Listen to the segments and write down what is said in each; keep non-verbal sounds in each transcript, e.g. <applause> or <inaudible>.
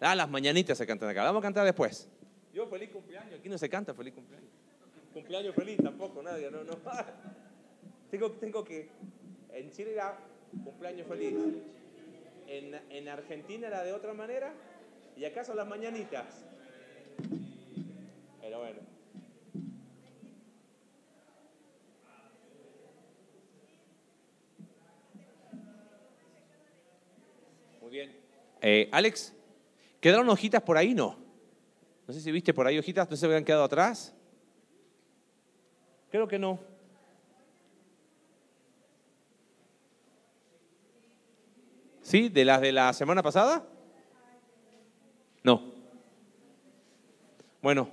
Ah, las mañanitas se cantan acá. Vamos a cantar después. Yo feliz cumpleaños. Aquí no se canta feliz cumpleaños. Cumpleaños feliz tampoco, nadie. No, no. <laughs> tengo, tengo que... En Chile era cumpleaños feliz. En, en Argentina era de otra manera. Y acá son las mañanitas. Pero bueno. Muy bien. Eh, Alex, ¿quedaron hojitas por ahí? No. No sé si viste por ahí hojitas, ¿no se habían quedado atrás? Creo que no. ¿Sí? ¿De las de la semana pasada? No. Bueno,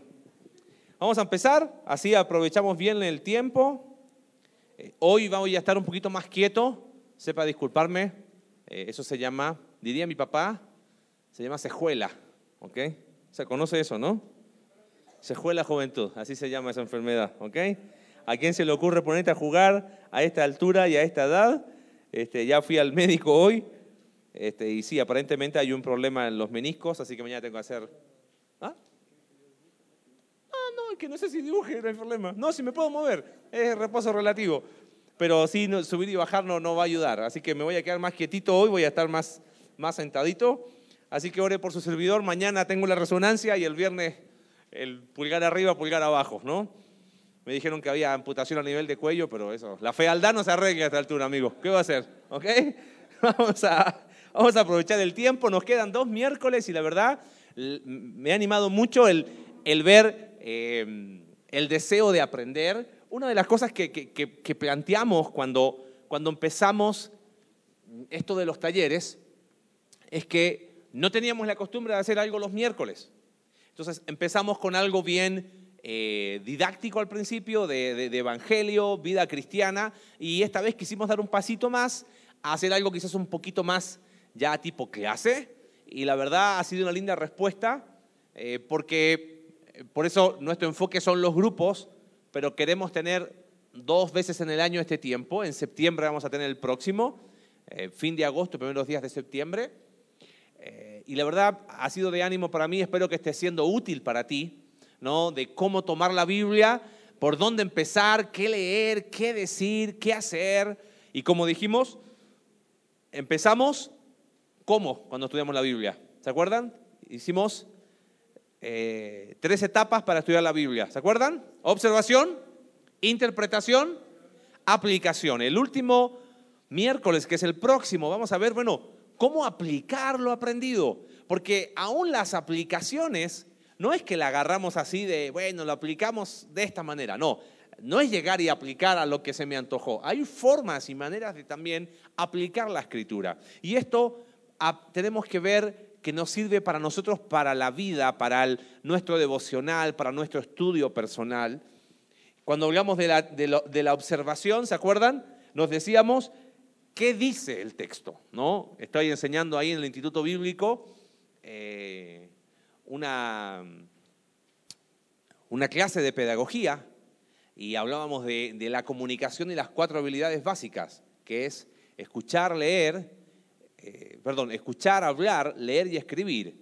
vamos a empezar, así aprovechamos bien el tiempo. Eh, hoy voy a estar un poquito más quieto, sepa disculparme, eh, eso se llama, diría mi papá, se llama cejuela, ¿ok? Se conoce eso, ¿no? Cejuela juventud, así se llama esa enfermedad, ¿ok? ¿A quién se le ocurre ponerte a jugar a esta altura y a esta edad? Este, ya fui al médico hoy, este, y sí, aparentemente hay un problema en los meniscos, así que mañana tengo que hacer que no sé si dibuje, no hay problema. No, si me puedo mover, es reposo relativo. Pero sí, subir y bajar no, no va a ayudar. Así que me voy a quedar más quietito hoy, voy a estar más, más sentadito. Así que ore por su servidor. Mañana tengo la resonancia y el viernes el pulgar arriba, pulgar abajo, ¿no? Me dijeron que había amputación a nivel de cuello, pero eso, la fealdad no se arregla a esta altura, amigo. ¿Qué va a hacer? ¿Ok? <laughs> Vamos a, vamos a aprovechar el tiempo. Nos quedan dos miércoles y la verdad me ha animado mucho el, el ver Em, el deseo de aprender. Una de las cosas que, planteamos cuando, cuando empezamos esto de los talleres es que no teníamos la costumbre de hacer algo los miércoles. Entonces empezamos con algo bien eh, didáctico al principio, de, evangelio, vida cristiana, y esta vez quisimos dar un pasito más a hacer algo quizás un poquito más ya tipo clase, y la verdad ha sido una linda respuesta, eh, porque por eso nuestro enfoque son los grupos, pero queremos tener dos veces en el año este tiempo. En septiembre vamos a tener el próximo, eh, fin de agosto, primeros días de septiembre. Y la verdad ha sido de ánimo para mí, espero que esté siendo útil para ti, ¿no? De cómo tomar la Biblia, por dónde empezar, qué leer, qué decir, qué hacer. Y como dijimos, empezamos, ¿cómo? Cuando estudiamos la Biblia. ¿Se acuerdan? Hicimos eh, tres etapas para estudiar la Biblia. ¿Se acuerdan? Observación, interpretación, aplicación. El último miércoles, que es el próximo, vamos a ver, bueno, cómo aplicar lo aprendido. Porque aún las aplicaciones, no es que la agarramos así de, bueno, lo aplicamos de esta manera, no. No es llegar y aplicar a lo que se me antojó. Hay formas y maneras de también aplicar la escritura. Y esto tenemos que ver que nos sirve para nosotros, para la vida, para nuestro devocional, para nuestro estudio personal. Cuando hablamos de la, observación, ¿se acuerdan? Nos decíamos, ¿qué dice el texto? ¿No? Estoy enseñando ahí en el Instituto Bíblico eh, una, una clase de pedagogía y hablábamos de, la comunicación y las cuatro habilidades básicas, que es escuchar, leer, eh, perdón, escuchar, hablar, leer y escribir.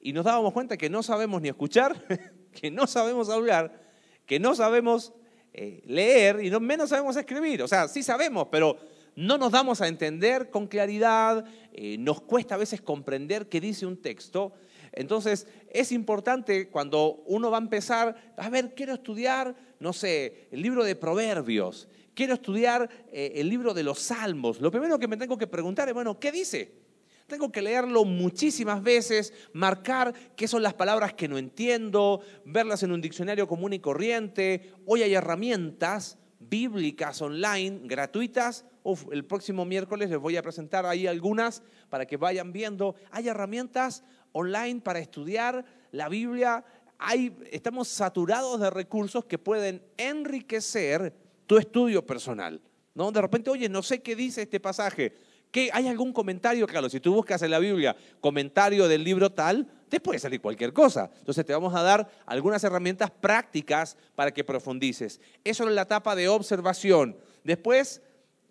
Y nos dábamos cuenta que no sabemos ni escuchar, <laughs> que no sabemos hablar, que no sabemos eh, leer y no menos sabemos escribir. O sea, sí sabemos, pero no nos damos a entender con claridad, eh, nos cuesta a veces comprender qué dice un texto. Entonces, es importante cuando uno va a empezar, a ver, quiero estudiar, no sé, el libro de Proverbios, quiero estudiar eh, el libro de los Salmos, lo primero que me tengo que preguntar es, bueno, ¿qué dice? Tengo que leerlo muchísimas veces, marcar qué son las palabras que no entiendo, verlas en un diccionario común y corriente. Hoy hay herramientas bíblicas online gratuitas. el próximo miércoles les voy a presentar ahí algunas para que vayan viendo. Hay herramientas online para estudiar la Biblia. Hay, estamos saturados de recursos que pueden enriquecer tu estudio personal. ¿no? De repente, oye, no sé qué dice este pasaje. ¿Qué, ¿Hay algún comentario? Claro, si tú buscas en la Biblia comentario del libro tal, te puede salir cualquier cosa. Entonces te vamos a dar algunas herramientas prácticas para que profundices. Eso es la etapa de observación. Después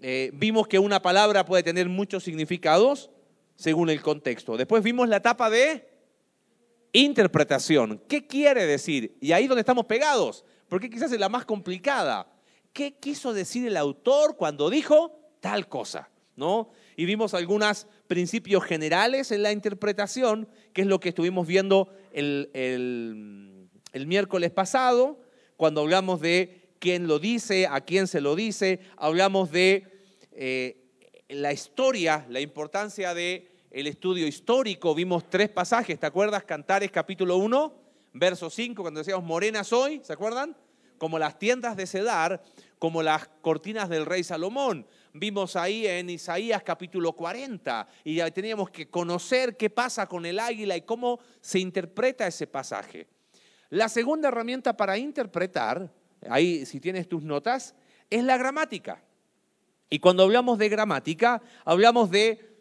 eh, vimos que una palabra puede tener muchos significados según el contexto. Después vimos la etapa de interpretación. ¿Qué quiere decir? Y ahí donde estamos pegados, porque quizás es la más complicada. ¿Qué quiso decir el autor cuando dijo tal cosa? ¿No? Y vimos algunos principios generales en la interpretación, que es lo que estuvimos viendo el, el miércoles pasado, cuando hablamos de quién lo dice, a quién se lo dice, hablamos de eh, la historia, la importancia de el estudio histórico, vimos tres pasajes, ¿te acuerdas? Cantares capítulo 1, verso 5, cuando decíamos morena soy, ¿se acuerdan? Como las tiendas de Cedar, como las cortinas del rey Salomón. Vimos ahí en Isaías capítulo 40 y teníamos que conocer qué pasa con el águila y cómo se interpreta ese pasaje. La segunda herramienta para interpretar, ahí si tienes tus notas, es la gramática. Y cuando hablamos de gramática, hablamos de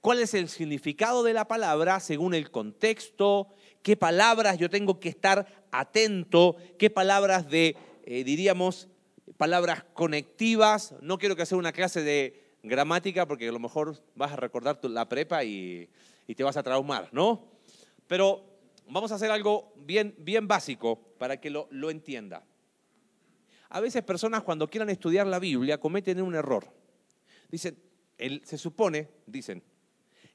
cuál es el significado de la palabra según el contexto, qué palabras yo tengo que estar atento, qué palabras de, eh, diríamos, palabras conectivas. No quiero que sea una clase de gramática porque a lo mejor vas a recordar la prepa y, te vas a traumar, ¿no? Pero vamos a hacer algo bien, bien básico para que lo, lo entienda. A veces personas cuando quieran estudiar la Biblia cometen un error. Dicen, se supone, dicen,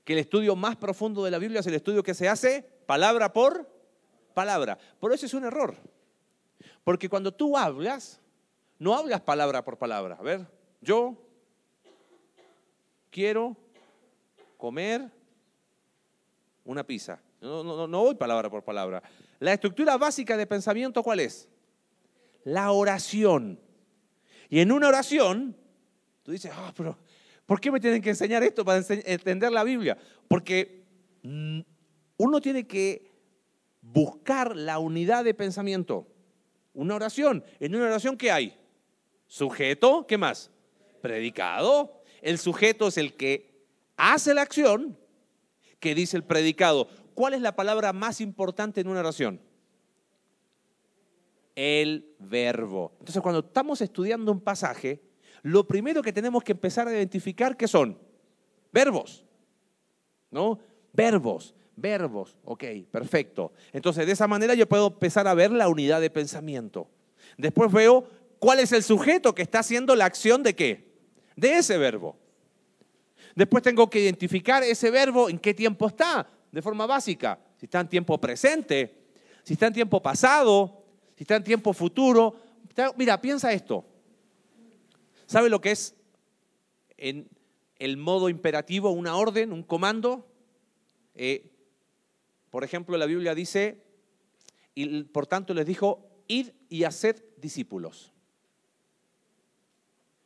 que el estudio más profundo de la Biblia es el estudio que se hace palabra por palabra. Por eso es un error. Porque cuando tú hablas, no hablas palabra por palabra. A ver, yo quiero comer una pizza. No, voy palabra por palabra. La estructura básica de pensamiento, ¿cuál es? La oración. Y en una oración, tú dices, ah, pero ¿por qué me tienen que enseñar esto para entender la Biblia? Porque mm, uno tiene que buscar la unidad de pensamiento. Una oración. En una oración, ¿qué hay? Sujeto, ¿qué más? Predicado. El sujeto es el que hace la acción que dice el predicado. ¿Cuál es la palabra más importante en una oración? El verbo. Entonces, cuando estamos estudiando un pasaje, lo primero que tenemos que empezar a identificar qué son verbos. ¿No? Verbos, verbos. Ok, perfecto. Entonces, de esa manera yo puedo empezar a ver la unidad de pensamiento. Después veo cuál es el sujeto que está haciendo la acción de qué? De ese verbo. Después tengo que identificar ese verbo en qué tiempo está de forma básica. Si está en tiempo presente, si está en tiempo pasado, si está en tiempo futuro. Mira, piensa esto. ¿Sabe lo que es en el modo imperativo una orden, un comando? Eh, por ejemplo, la Biblia dice, y por tanto les dijo, id y haced discípulos.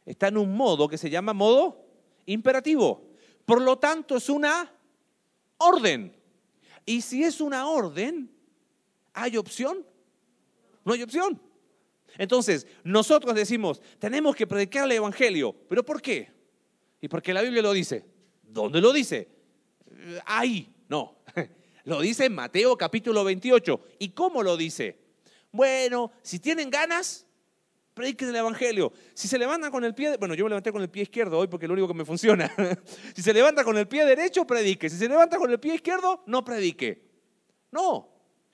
Está en un modo que se llama modo imperativo. Por lo tanto, es una orden. Y si es una orden, ¿hay opción? No hay opción. Entonces, nosotros decimos, tenemos que predicar el Evangelio. ¿Pero por qué? Y porque la Biblia lo dice. ¿Dónde lo dice? Ahí, no. <laughs> Lo dice en Mateo capítulo 28. ¿Y cómo lo dice? Bueno, si tienen ganas, prediquen el Evangelio. Si se levantan con el pie, bueno, yo me levanté con el pie izquierdo hoy porque es lo único que me funciona. <laughs> si se levanta con el pie derecho, predique. Si se levanta con el pie izquierdo, no predique. No,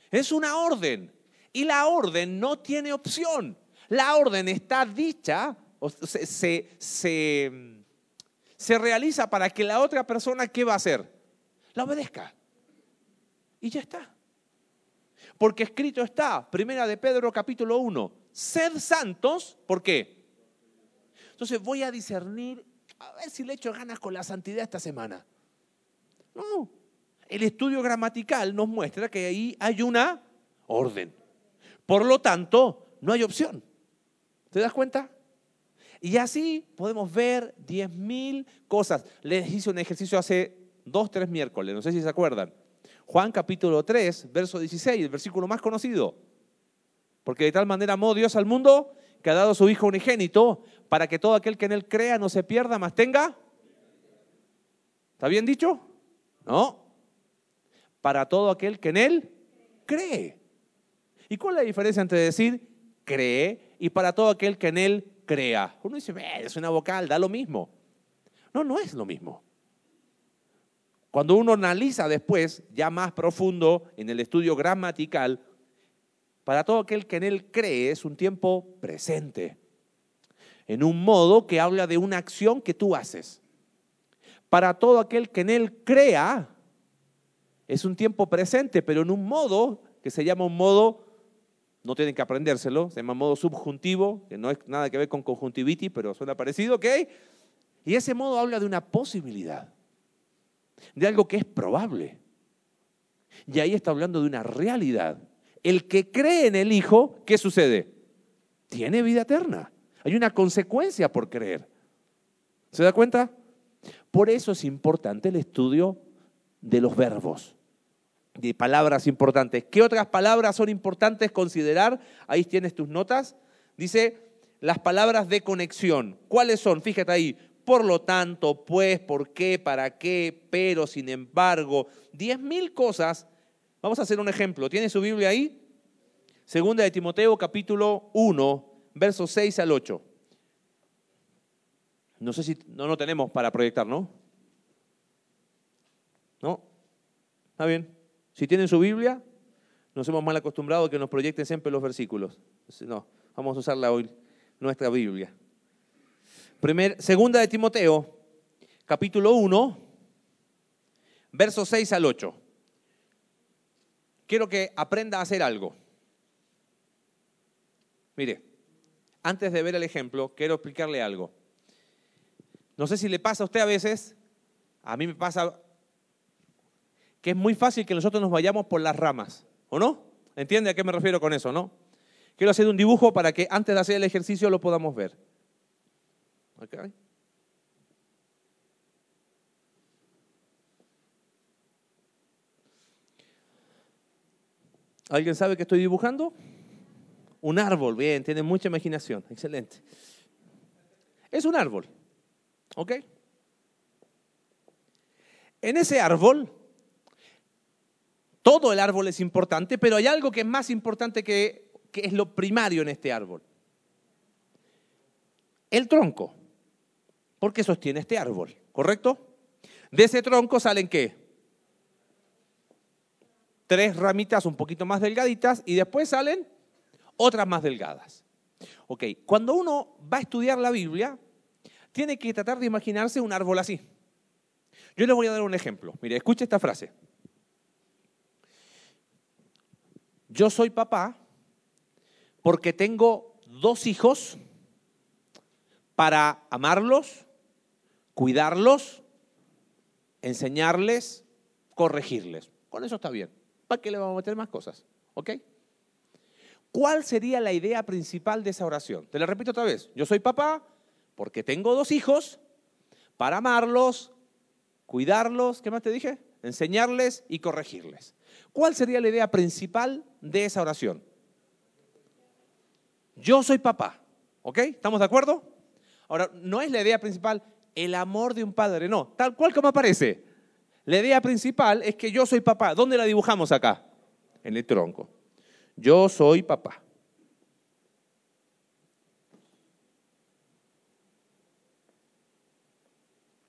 es una orden. Y la orden no tiene opción. La orden está dicha, se, se, se, se realiza para que la otra persona, ¿qué va a hacer? La obedezca. Y ya está. Porque escrito está, primera de Pedro capítulo 1, Sed santos, ¿por qué? Entonces voy a discernir, a ver si le echo ganas con la santidad esta semana. No, el estudio gramatical nos muestra que ahí hay una orden. Por lo tanto, no hay opción. ¿Te das cuenta? Y así podemos ver 10.000 cosas. Les hice un ejercicio hace dos, tres miércoles, no sé si se acuerdan. Juan capítulo 3, verso 16, el versículo más conocido. Porque de tal manera amó Dios al mundo que ha dado a su Hijo unigénito para que todo aquel que en él crea no se pierda, más tenga. ¿Está bien dicho? No. Para todo aquel que en él cree. ¿Y cuál es la diferencia entre decir cree y para todo aquel que en él crea? Uno dice, es una vocal, da lo mismo. No, no es lo mismo. Cuando uno analiza después, ya más profundo en el estudio gramatical, para todo aquel que en él cree es un tiempo presente, en un modo que habla de una acción que tú haces. Para todo aquel que en él crea, es un tiempo presente, pero en un modo que se llama un modo, no tienen que aprendérselo, se llama modo subjuntivo, que no es nada que ver con conjuntivitis, pero suena parecido, ¿ok? Y ese modo habla de una posibilidad, de algo que es probable. Y ahí está hablando de una realidad. El que cree en el Hijo, ¿qué sucede? Tiene vida eterna. Hay una consecuencia por creer. ¿Se da cuenta? Por eso es importante el estudio de los verbos, de palabras importantes. ¿Qué otras palabras son importantes considerar? Ahí tienes tus notas. Dice las palabras de conexión. ¿Cuáles son? Fíjate ahí. Por lo tanto, pues, por qué, para qué, pero, sin embargo. Diez mil cosas. Vamos a hacer un ejemplo. ¿Tiene su Biblia ahí? Segunda de Timoteo, capítulo 1, versos 6 al 8. No sé si no lo tenemos para proyectar, ¿no? ¿No? Está bien. Si tienen su Biblia, nos hemos mal acostumbrado a que nos proyecten siempre los versículos. No, vamos a usarla hoy, nuestra Biblia. Segunda de Timoteo, capítulo 1, versos 6 al 8. Quiero que aprenda a hacer algo. Mire, antes de ver el ejemplo, quiero explicarle algo. No sé si le pasa a usted a veces, a mí me pasa que es muy fácil que nosotros nos vayamos por las ramas, ¿o no? ¿Entiende a qué me refiero con eso, no? Quiero hacer un dibujo para que antes de hacer el ejercicio lo podamos ver. ¿Alguien sabe que estoy dibujando? Un árbol, bien, tiene mucha imaginación, excelente. Es un árbol, ¿ok? En ese árbol, todo el árbol es importante, pero hay algo que es más importante que, que es lo primario en este árbol. El tronco. Porque sostiene este árbol, ¿correcto? De ese tronco salen qué? Tres ramitas un poquito más delgaditas y después salen otras más delgadas. Ok, cuando uno va a estudiar la Biblia, tiene que tratar de imaginarse un árbol así. Yo le voy a dar un ejemplo. Mire, escuche esta frase. Yo soy papá porque tengo dos hijos para amarlos, cuidarlos, enseñarles, corregirles. Con eso está bien. ¿Para qué le vamos a meter más cosas? ¿Ok? ¿Cuál sería la idea principal de esa oración? Te la repito otra vez. Yo soy papá porque tengo dos hijos para amarlos, cuidarlos, ¿qué más te dije? Enseñarles y corregirles. ¿Cuál sería la idea principal de esa oración? Yo soy papá, ¿ok? ¿Estamos de acuerdo? Ahora, no es la idea principal el amor de un padre, no, tal cual como aparece. La idea principal es que yo soy papá. ¿Dónde la dibujamos acá? En el tronco. Yo soy papá.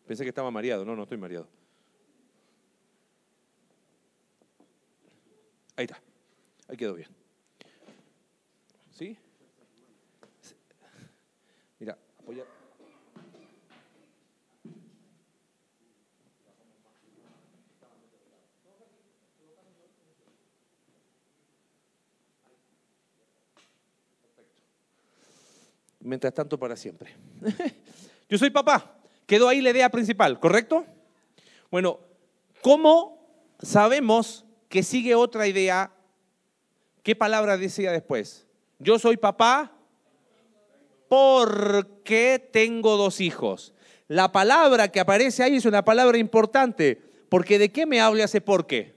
Pensé que estaba mareado. No, no estoy mareado. Ahí está. Ahí quedó bien. ¿Sí? Mira, apoya. Mientras tanto para siempre. <laughs> Yo soy papá. Quedó ahí la idea principal, ¿correcto? Bueno, ¿cómo sabemos que sigue otra idea? ¿Qué palabra decía después? Yo soy papá porque tengo dos hijos. La palabra que aparece ahí es una palabra importante, porque ¿de qué me habla ese por qué?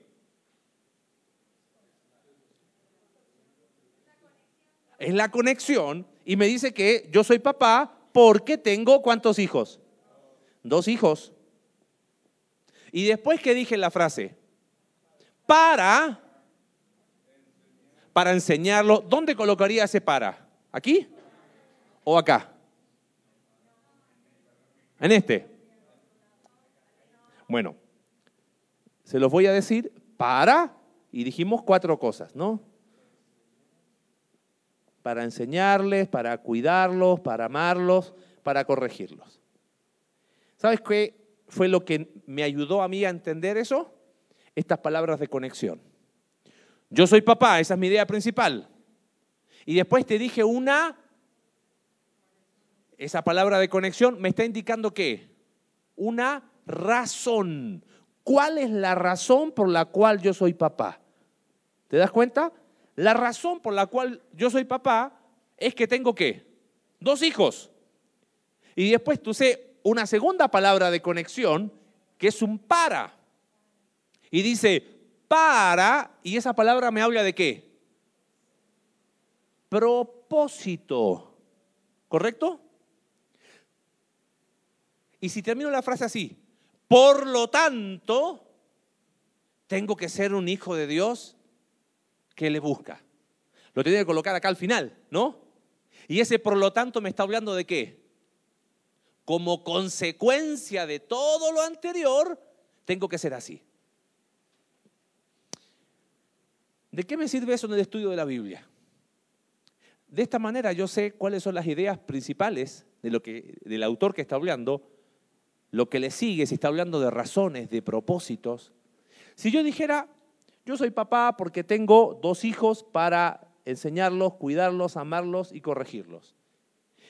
Es la conexión y me dice que yo soy papá porque tengo cuántos hijos? Dos hijos. Y después que dije la frase, para, para enseñarlo, ¿dónde colocaría ese para? ¿Aquí o acá? En este. Bueno, Se los voy a decir para, y dijimos cuatro cosas, ¿no? Para enseñarles, para cuidarlos, para amarlos, para corregirlos. ¿Sabes qué fue lo que me ayudó a mí a entender eso? Estas palabras de conexión. Yo soy papá, esa es mi idea principal. Y después te dije una, esa palabra de conexión me está indicando qué? Una razón. ¿Cuál es la razón por la cual yo soy papá? ¿Te das cuenta? La razón por la cual yo soy papá es que tengo qué? Dos hijos. Y después tú sé una segunda palabra de conexión que es un para. Y dice, para, y esa palabra me habla de qué? Propósito. ¿Correcto? Y si termino la frase así, por lo tanto, tengo que ser un hijo de Dios que le busca. Lo tengo que colocar acá al final, ¿no? Y ese por lo tanto me está hablando de qué? Como consecuencia de todo lo anterior, tengo que ser así. ¿De qué me sirve eso en el estudio de la Biblia? De esta manera yo sé cuáles son las ideas principales de lo que, del autor que está hablando, lo que le sigue, si está hablando de razones, de propósitos. Si yo dijera, yo soy papá porque tengo dos hijos para enseñarlos, cuidarlos, amarlos y corregirlos.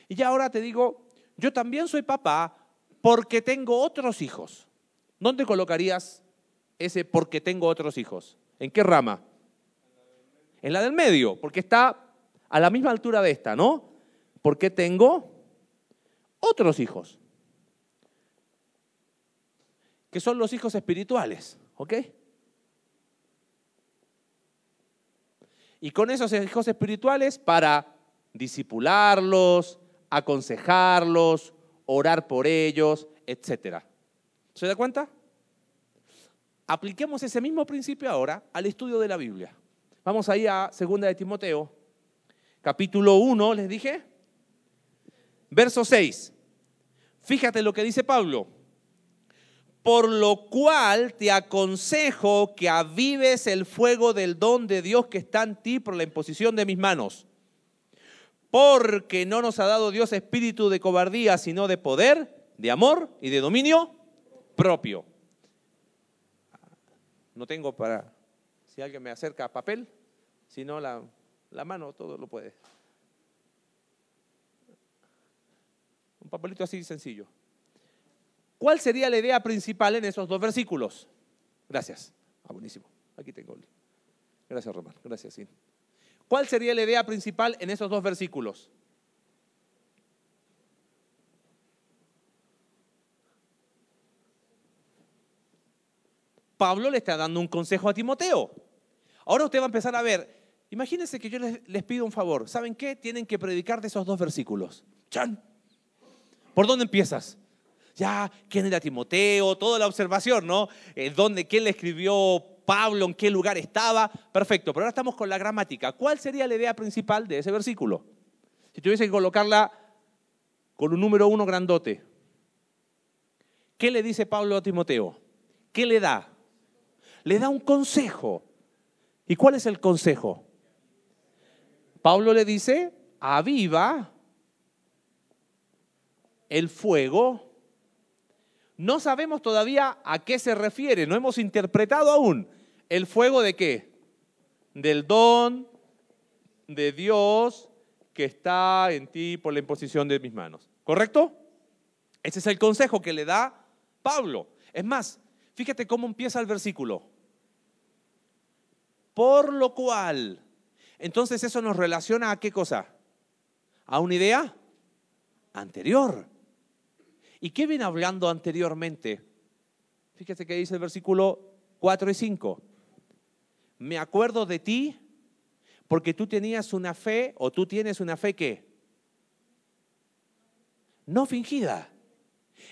Y ya ahora te digo, yo también soy papá porque tengo otros hijos. ¿Dónde colocarías ese porque tengo otros hijos? ¿En qué rama? En la del medio, porque está a la misma altura de esta, ¿no? Porque tengo otros hijos, que son los hijos espirituales, ¿ok? Y con esos hijos espirituales para disipularlos, aconsejarlos, orar por ellos, etc. ¿Se da cuenta? Apliquemos ese mismo principio ahora al estudio de la Biblia. Vamos ahí a 2 de Timoteo, capítulo 1, les dije. Verso 6. Fíjate lo que dice Pablo. Por lo cual te aconsejo que avives el fuego del don de Dios que está en ti por la imposición de mis manos. Porque no nos ha dado Dios espíritu de cobardía, sino de poder, de amor y de dominio propio. No tengo para, si alguien me acerca papel. Si no, la, la mano todo lo puede. Un papelito así sencillo. ¿Cuál sería la idea principal en esos dos versículos? Gracias. Ah, buenísimo. Aquí tengo. Gracias, Román. Gracias, sí. ¿Cuál sería la idea principal en esos dos versículos? Pablo le está dando un consejo a Timoteo. Ahora usted va a empezar a ver, Imagínense que yo les, pido un favor. ¿Saben qué? Tienen que predicar de esos dos versículos. ¡Chan! ¿Por dónde empiezas? Ya, ¿quién era Timoteo? Toda la observación, ¿no? Eh, ¿Dónde, ¿Quién le escribió Pablo? ¿En qué lugar estaba? Perfecto, pero ahora estamos con la gramática. ¿Cuál sería la idea principal de ese versículo? Si tuviese que colocarla con un número uno grandote. ¿Qué le dice Pablo a Timoteo? ¿Qué le da? Le da un consejo. ¿Y cuál es el consejo? Pablo le dice, aviva el fuego. No sabemos todavía a qué se refiere, no hemos interpretado aún. ¿El fuego de qué? Del don de Dios que está en ti por la imposición de mis manos. ¿Correcto? Ese es el consejo que le da Pablo. Es más, fíjate cómo empieza el versículo. Por lo cual, entonces eso nos relaciona a qué cosa? A una idea anterior. ¿Y qué viene hablando anteriormente? Fíjese que dice el versículo 4 y 5. Me acuerdo de ti porque tú tenías una fe o tú tienes una fe que no fingida.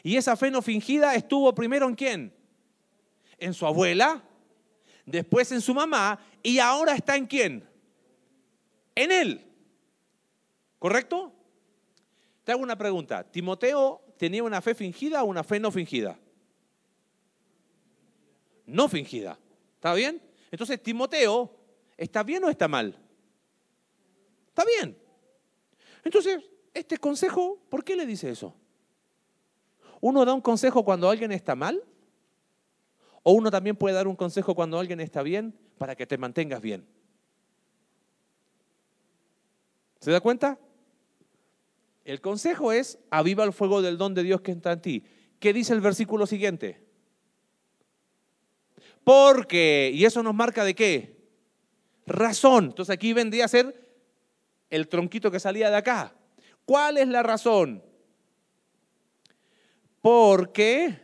Y esa fe no fingida estuvo primero en quién? En su abuela, después en su mamá y ahora está en quién? en Él. ¿Correcto? Te hago una pregunta. ¿Timoteo tenía una fe fingida o una fe no fingida? no fingida. ¿Está bien? Entonces, Timoteo, ¿está bien o está mal? Está bien. Entonces, este consejo, ¿por qué le dice eso? ¿Uno da un consejo cuando alguien está mal? ¿O uno también puede dar un consejo cuando alguien está bien para que te mantengas bien? ¿Se da cuenta? El consejo es, aviva el fuego del don de Dios que está en ti. ¿Qué dice el versículo siguiente? Porque, y eso nos marca de qué? Razón. Entonces aquí vendría a ser el tronquito que salía de acá. ¿Cuál es la razón? Porque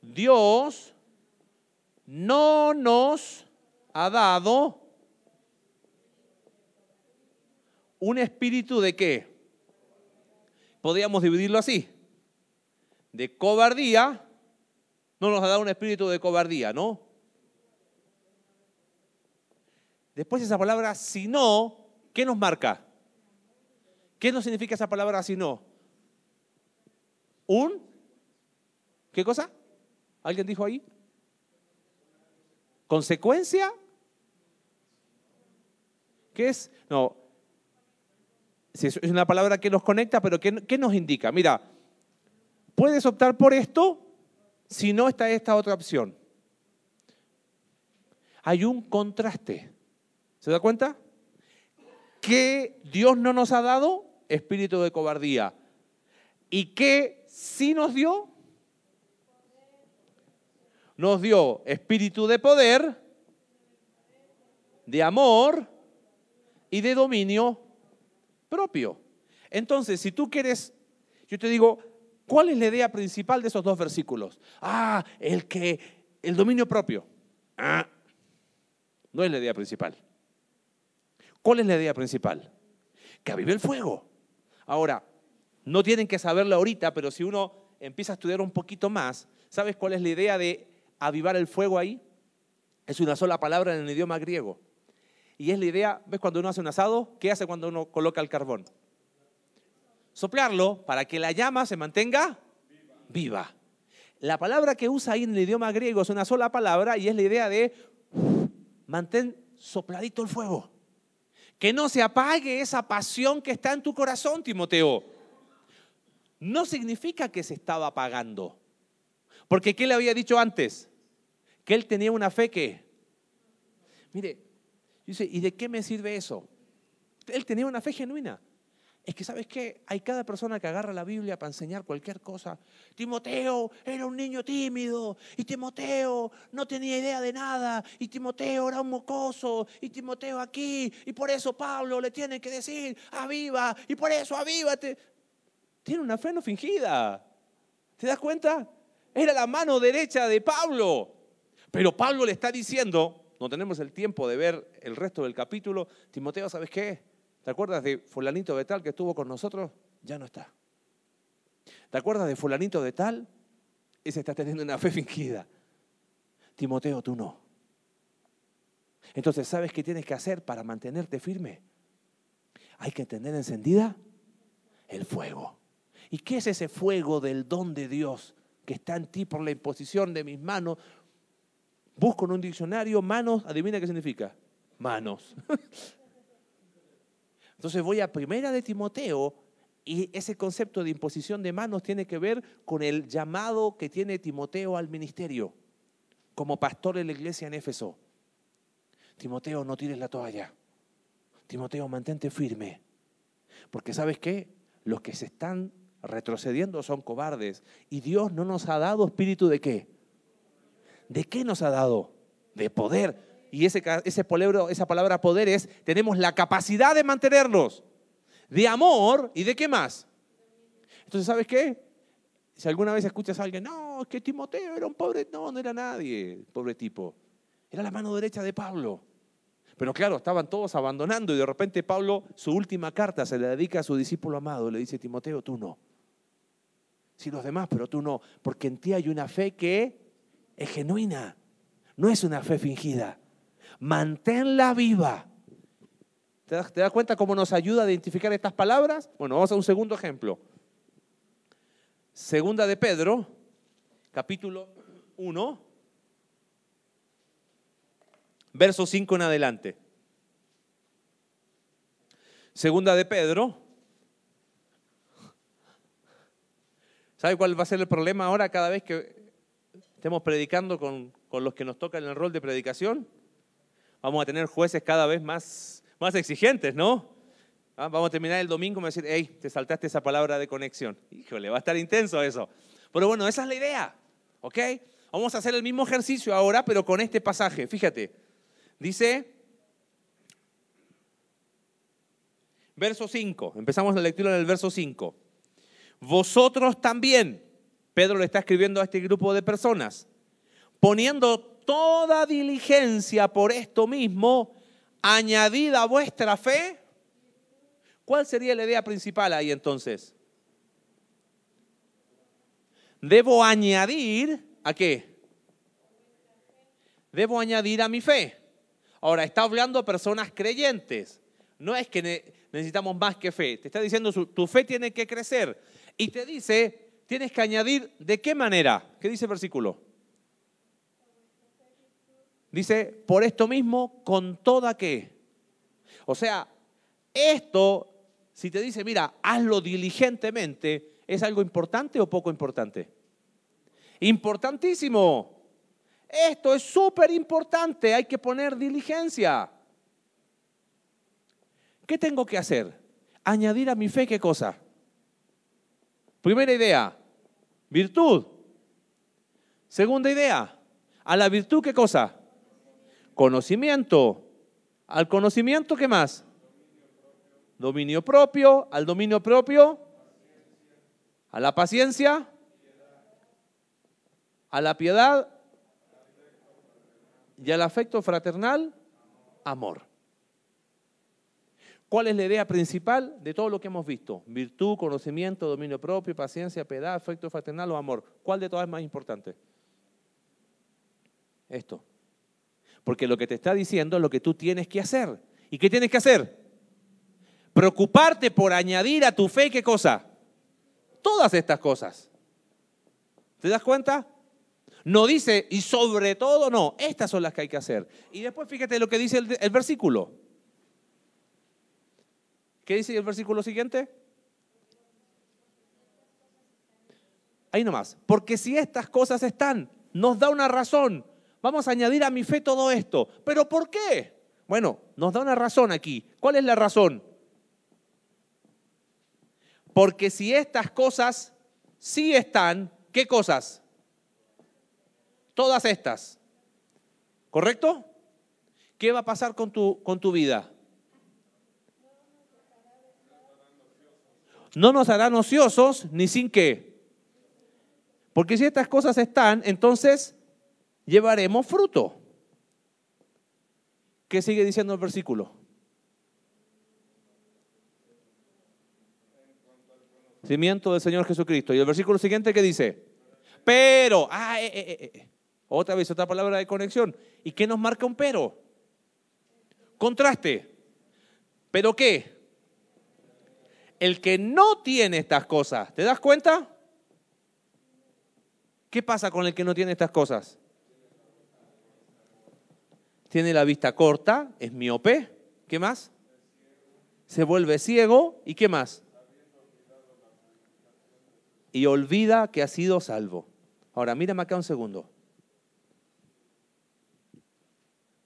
Dios no nos ha dado un espíritu de qué? Podríamos dividirlo así. De cobardía. No nos ha dado un espíritu de cobardía, ¿no? Después esa palabra, si no, ¿qué nos marca? ¿Qué nos significa esa palabra si no? Un, ¿qué cosa? ¿Alguien dijo ahí? ¿Consecuencia? ¿Qué es? No, es una palabra que nos conecta, pero ¿qué, ¿qué, nos indica? Mira, puedes optar por esto si no está esta otra opción. Hay un contraste. ¿Se da cuenta? Que Dios no nos ha dado espíritu de cobardía. ¿Y que sí nos dio? Nos dio espíritu de poder, de amor y de dominio propio. Entonces, si tú quieres, yo te digo, ¿cuál es la idea principal de esos dos versículos? Ah, el que, el dominio propio. Ah, no es la idea principal. ¿Cuál es la idea principal? Que avive el fuego. Ahora, no tienen que saberlo ahorita, pero si uno empieza a estudiar un poquito más, ¿sabes cuál es la idea de avivar el fuego ahí? Es una sola palabra en el idioma griego. Y es la idea, ¿ves cuando uno hace un asado? ¿Qué hace cuando uno coloca el carbón? Soplarlo para que la llama se mantenga viva. La palabra que usa ahí en el idioma griego es una sola palabra y es la idea de mantén sopladito el fuego. Que no se apague esa pasión que está en tu corazón, Timoteo. No significa que se estaba apagando. Porque ¿qué le había dicho antes? Que él tenía una fe que... Mire, Dice, ¿y de qué me sirve eso? Él tenía una fe genuina. Es que, ¿sabes qué? Hay cada persona que agarra la Biblia para enseñar cualquier cosa. Timoteo era un niño tímido. Y Timoteo no tenía idea de nada. Y Timoteo era un mocoso. Y Timoteo aquí. Y por eso Pablo le tiene que decir, aviva. Y por eso avívate. Tiene una fe no fingida. ¿Te das cuenta? Era la mano derecha de Pablo. Pero Pablo le está diciendo, no tenemos el tiempo de ver el resto del capítulo, Timoteo, ¿sabes qué? ¿Te acuerdas de fulanito de tal que estuvo con nosotros? Ya no está. ¿Te acuerdas de fulanito de tal? Ese está teniendo una fe <laughs> fingida. Timoteo, tú no. Entonces, ¿sabes qué tienes que hacer para mantenerte firme? Hay que tener encendida el fuego. ¿Y qué es ese fuego del don de Dios que está en ti por la imposición de mis manos Busco en un diccionario manos, adivina qué significa. Manos. <laughs> Entonces voy a primera de Timoteo y ese concepto de imposición de manos tiene que ver con el llamado que tiene Timoteo al ministerio como pastor en la iglesia en Éfeso. Timoteo, no tires la toalla. Timoteo, mantente firme. Porque sabes qué? Los que se están retrocediendo son cobardes. Y Dios no nos ha dado espíritu de qué? ¿De qué nos ha dado? De poder. Y ese, ese esa palabra poder es, tenemos la capacidad de mantenernos, de amor y de qué más. Entonces, ¿sabes qué? Si alguna vez escuchas a alguien, no, es que Timoteo era un pobre, no, no era nadie, pobre tipo. Era la mano derecha de Pablo. Pero claro, estaban todos abandonando y de repente Pablo, su última carta se le dedica a su discípulo amado, le dice, Timoteo, tú no. Sí, los demás, pero tú no, porque en ti hay una fe que es genuina, no es una fe fingida. Manténla viva. ¿Te das, cuenta cómo nos ayuda a identificar estas palabras? Bueno, vamos a un segundo ejemplo. Segunda de Pedro, capítulo 1, verso 5 en adelante. Segunda de Pedro. ¿Sabe cuál va a ser el problema ahora cada vez que estemos predicando con, los que nos tocan el rol de predicación? Vamos a tener jueces cada vez más, más exigentes, ¿no? Ah, vamos a terminar el domingo y me decir, hey, te saltaste esa palabra de conexión. Híjole, va a estar intenso eso. Pero bueno, esa es la idea, ¿ok? Vamos a hacer el mismo ejercicio ahora, pero con este pasaje. Fíjate, dice, verso 5, empezamos la lectura en el verso 5. Vosotros también, Pedro le está escribiendo a este grupo de personas, poniendo toda diligencia por esto mismo, añadida a vuestra fe. ¿Cuál sería la idea principal ahí entonces? Debo añadir a qué? Debo añadir a mi fe. Ahora, está hablando a personas creyentes. No es que necesitamos más que fe. Te está diciendo, tu fe tiene que crecer. Y te dice, tienes que añadir, ¿de qué manera? ¿Qué dice el versículo? Dice, por esto mismo, con toda qué. O sea, esto, si te dice, mira, hazlo diligentemente, ¿es algo importante o poco importante? Importantísimo. Esto es súper importante, hay que poner diligencia. ¿Qué tengo que hacer? Añadir a mi fe qué cosa? Primera idea, virtud. Segunda idea, a la virtud qué cosa? Conocimiento. Al conocimiento qué más? Dominio propio. Al dominio propio. A la paciencia. A la piedad. Y al afecto fraternal, amor. ¿Cuál es la idea principal de todo lo que hemos visto? Virtud, conocimiento, dominio propio, paciencia, piedad, afecto fraternal o amor. ¿Cuál de todas es más importante? Esto. Porque lo que te está diciendo es lo que tú tienes que hacer. ¿Y qué tienes que hacer? Preocuparte por añadir a tu fe qué cosa? Todas estas cosas. ¿Te das cuenta? No dice, y sobre todo, no, estas son las que hay que hacer. Y después fíjate lo que dice el, el versículo. ¿Qué dice el versículo siguiente? Ahí nomás. Porque si estas cosas están, nos da una razón. Vamos a añadir a mi fe todo esto. ¿Pero por qué? Bueno, nos da una razón aquí. ¿Cuál es la razón? Porque si estas cosas sí están, ¿qué cosas? Todas estas. ¿Correcto? ¿Qué va a pasar con tu, con tu vida? No nos harán ociosos ni sin qué. Porque si estas cosas están, entonces llevaremos fruto. ¿Qué sigue diciendo el versículo? Cimiento del Señor Jesucristo. Y el versículo siguiente, ¿qué dice? Pero, ah, eh, eh, eh, otra vez, otra palabra de conexión. ¿Y qué nos marca un pero? Contraste. ¿Pero qué? El que no tiene estas cosas, ¿te das cuenta? ¿Qué pasa con el que no tiene estas cosas? Tiene la vista corta, es miope, ¿qué más? Se vuelve ciego y ¿qué más? Y olvida que ha sido salvo. Ahora, mírame acá un segundo.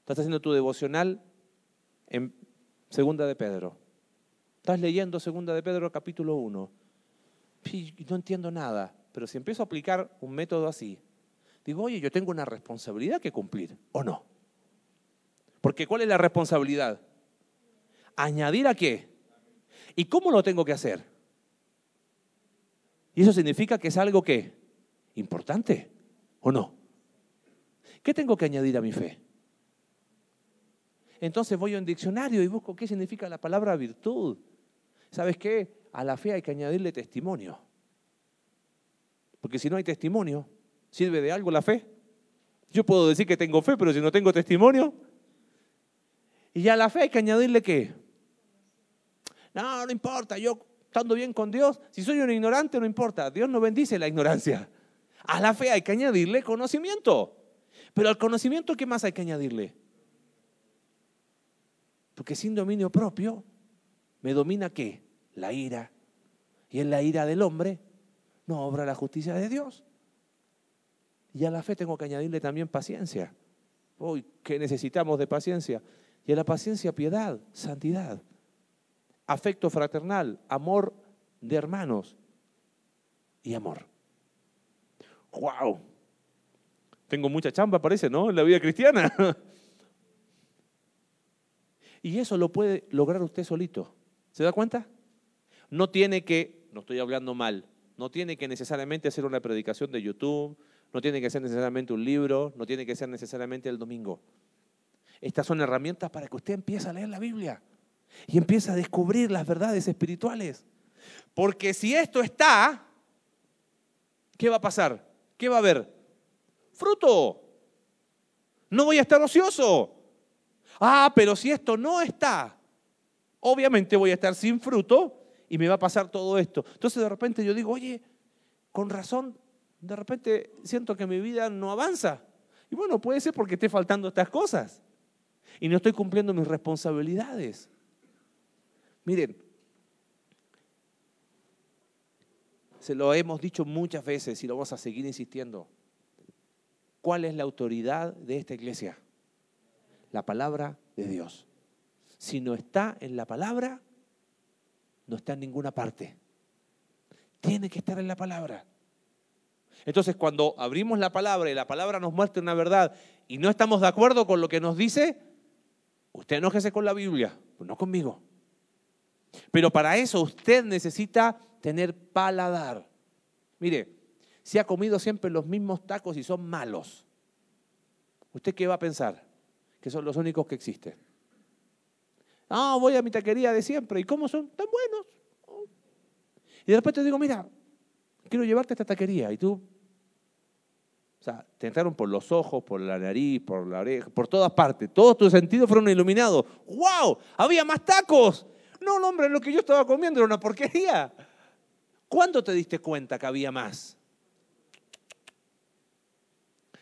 Estás haciendo tu devocional en Segunda de Pedro. Estás leyendo Segunda de Pedro capítulo 1. No entiendo nada, pero si empiezo a aplicar un método así, digo, oye, yo tengo una responsabilidad que cumplir, ¿o no? Porque ¿cuál es la responsabilidad? ¿Añadir a qué? ¿Y cómo lo tengo que hacer? Y eso significa que es algo que importante, ¿o no? ¿Qué tengo que añadir a mi fe? Entonces voy a un diccionario y busco qué significa la palabra virtud. ¿Sabes qué? A la fe hay que añadirle testimonio. Porque si no hay testimonio, ¿sirve de algo la fe? Yo puedo decir que tengo fe, pero si no tengo testimonio. Y a la fe hay que añadirle qué? No, no importa, yo estando bien con Dios, si soy un ignorante no importa, Dios no bendice la ignorancia. A la fe hay que añadirle conocimiento. Pero al conocimiento, ¿qué más hay que añadirle? Porque sin dominio propio, me domina qué? La ira. Y en la ira del hombre no obra la justicia de Dios. Y a la fe tengo que añadirle también paciencia. Uy, ¿qué necesitamos de paciencia? Y a la paciencia piedad, santidad, afecto fraternal, amor de hermanos y amor. ¡Wow! Tengo mucha chamba, parece, ¿no? En la vida cristiana. <laughs> Y eso lo puede lograr usted solito. ¿Se da cuenta? No tiene que, no estoy hablando mal, no tiene que necesariamente hacer una predicación de YouTube, no tiene que ser necesariamente un libro, no tiene que ser necesariamente el domingo. Estas son herramientas para que usted empiece a leer la Biblia y empiece a descubrir las verdades espirituales. Porque si esto está, ¿qué va a pasar? ¿Qué va a haber? Fruto. No voy a estar ocioso. Ah, pero si esto no está, obviamente voy a estar sin fruto y me va a pasar todo esto. Entonces de repente yo digo, oye, con razón, de repente siento que mi vida no avanza. Y bueno, puede ser porque esté faltando estas cosas y no estoy cumpliendo mis responsabilidades. Miren, se lo hemos dicho muchas veces y lo vamos a seguir insistiendo. ¿Cuál es la autoridad de esta iglesia? la palabra de Dios. Si no está en la palabra, no está en ninguna parte. Tiene que estar en la palabra. Entonces, cuando abrimos la palabra y la palabra nos muestra una verdad y no estamos de acuerdo con lo que nos dice, usted enójese con la Biblia, pues no conmigo. Pero para eso usted necesita tener paladar. Mire, si ha comido siempre los mismos tacos y son malos, ¿usted qué va a pensar? que son los únicos que existen. Ah, voy a mi taquería de siempre. ¿Y cómo son? Tan buenos. Y de repente digo, mira, quiero llevarte a esta taquería. Y tú, o sea, te entraron por los ojos, por la nariz, por la oreja, por todas partes. Todos tus sentidos fueron iluminados. ¡Wow! Había más tacos. No, no, hombre, lo que yo estaba comiendo era una porquería. ¿Cuándo te diste cuenta que había más?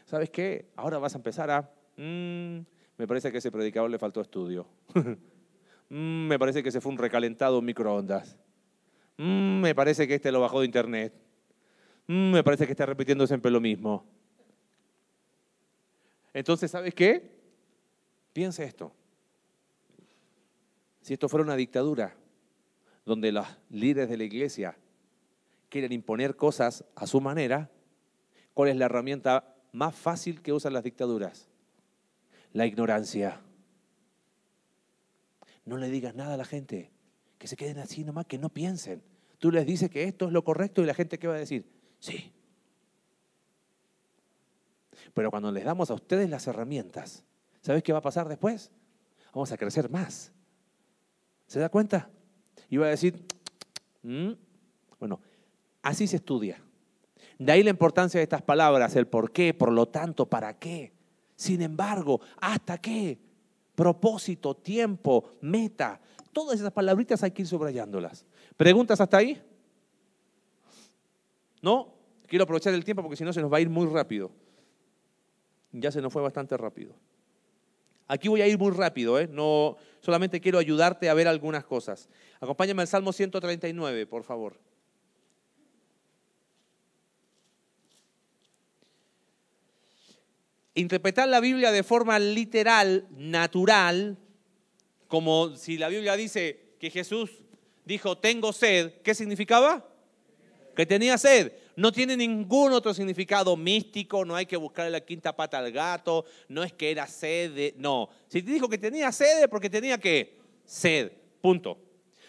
¿Sabes qué? Ahora vas a empezar a... Mm, me parece que a ese predicador le faltó estudio. <laughs> Mm, me parece que se fue un recalentado microondas. Mm, me parece que este lo bajó de internet. Mm, me parece que está repitiendo siempre lo mismo. Entonces, ¿sabes qué? Piensa esto. Si esto fuera una dictadura, donde los líderes de la iglesia quieren imponer cosas a su manera, ¿cuál es la herramienta más fácil que usan las dictaduras? la ignorancia. No le digas nada a la gente, que se queden así nomás, que no piensen. Tú les dices que esto es lo correcto y la gente qué va a decir? Sí. Pero cuando les damos a ustedes las herramientas, ¿sabes qué va a pasar después? Vamos a crecer más. ¿Se da cuenta? Y va a decir, mm". bueno, así se estudia. De ahí la importancia de estas palabras, el por qué, por lo tanto, para qué. Sin embargo, ¿hasta qué? Propósito, tiempo, meta. Todas esas palabritas hay que ir subrayándolas. ¿Preguntas hasta ahí? ¿No? Quiero aprovechar el tiempo porque si no se nos va a ir muy rápido. Ya se nos fue bastante rápido. Aquí voy a ir muy rápido, ¿eh? No, solamente quiero ayudarte a ver algunas cosas. Acompáñame al Salmo 139, por favor. Interpretar la Biblia de forma literal, natural, como si la Biblia dice que Jesús dijo, tengo sed, ¿qué significaba? Que tenía sed. No tiene ningún otro significado místico, no hay que buscarle la quinta pata al gato, no es que era sed, no. Si te dijo que tenía sed, porque tenía que sed, punto.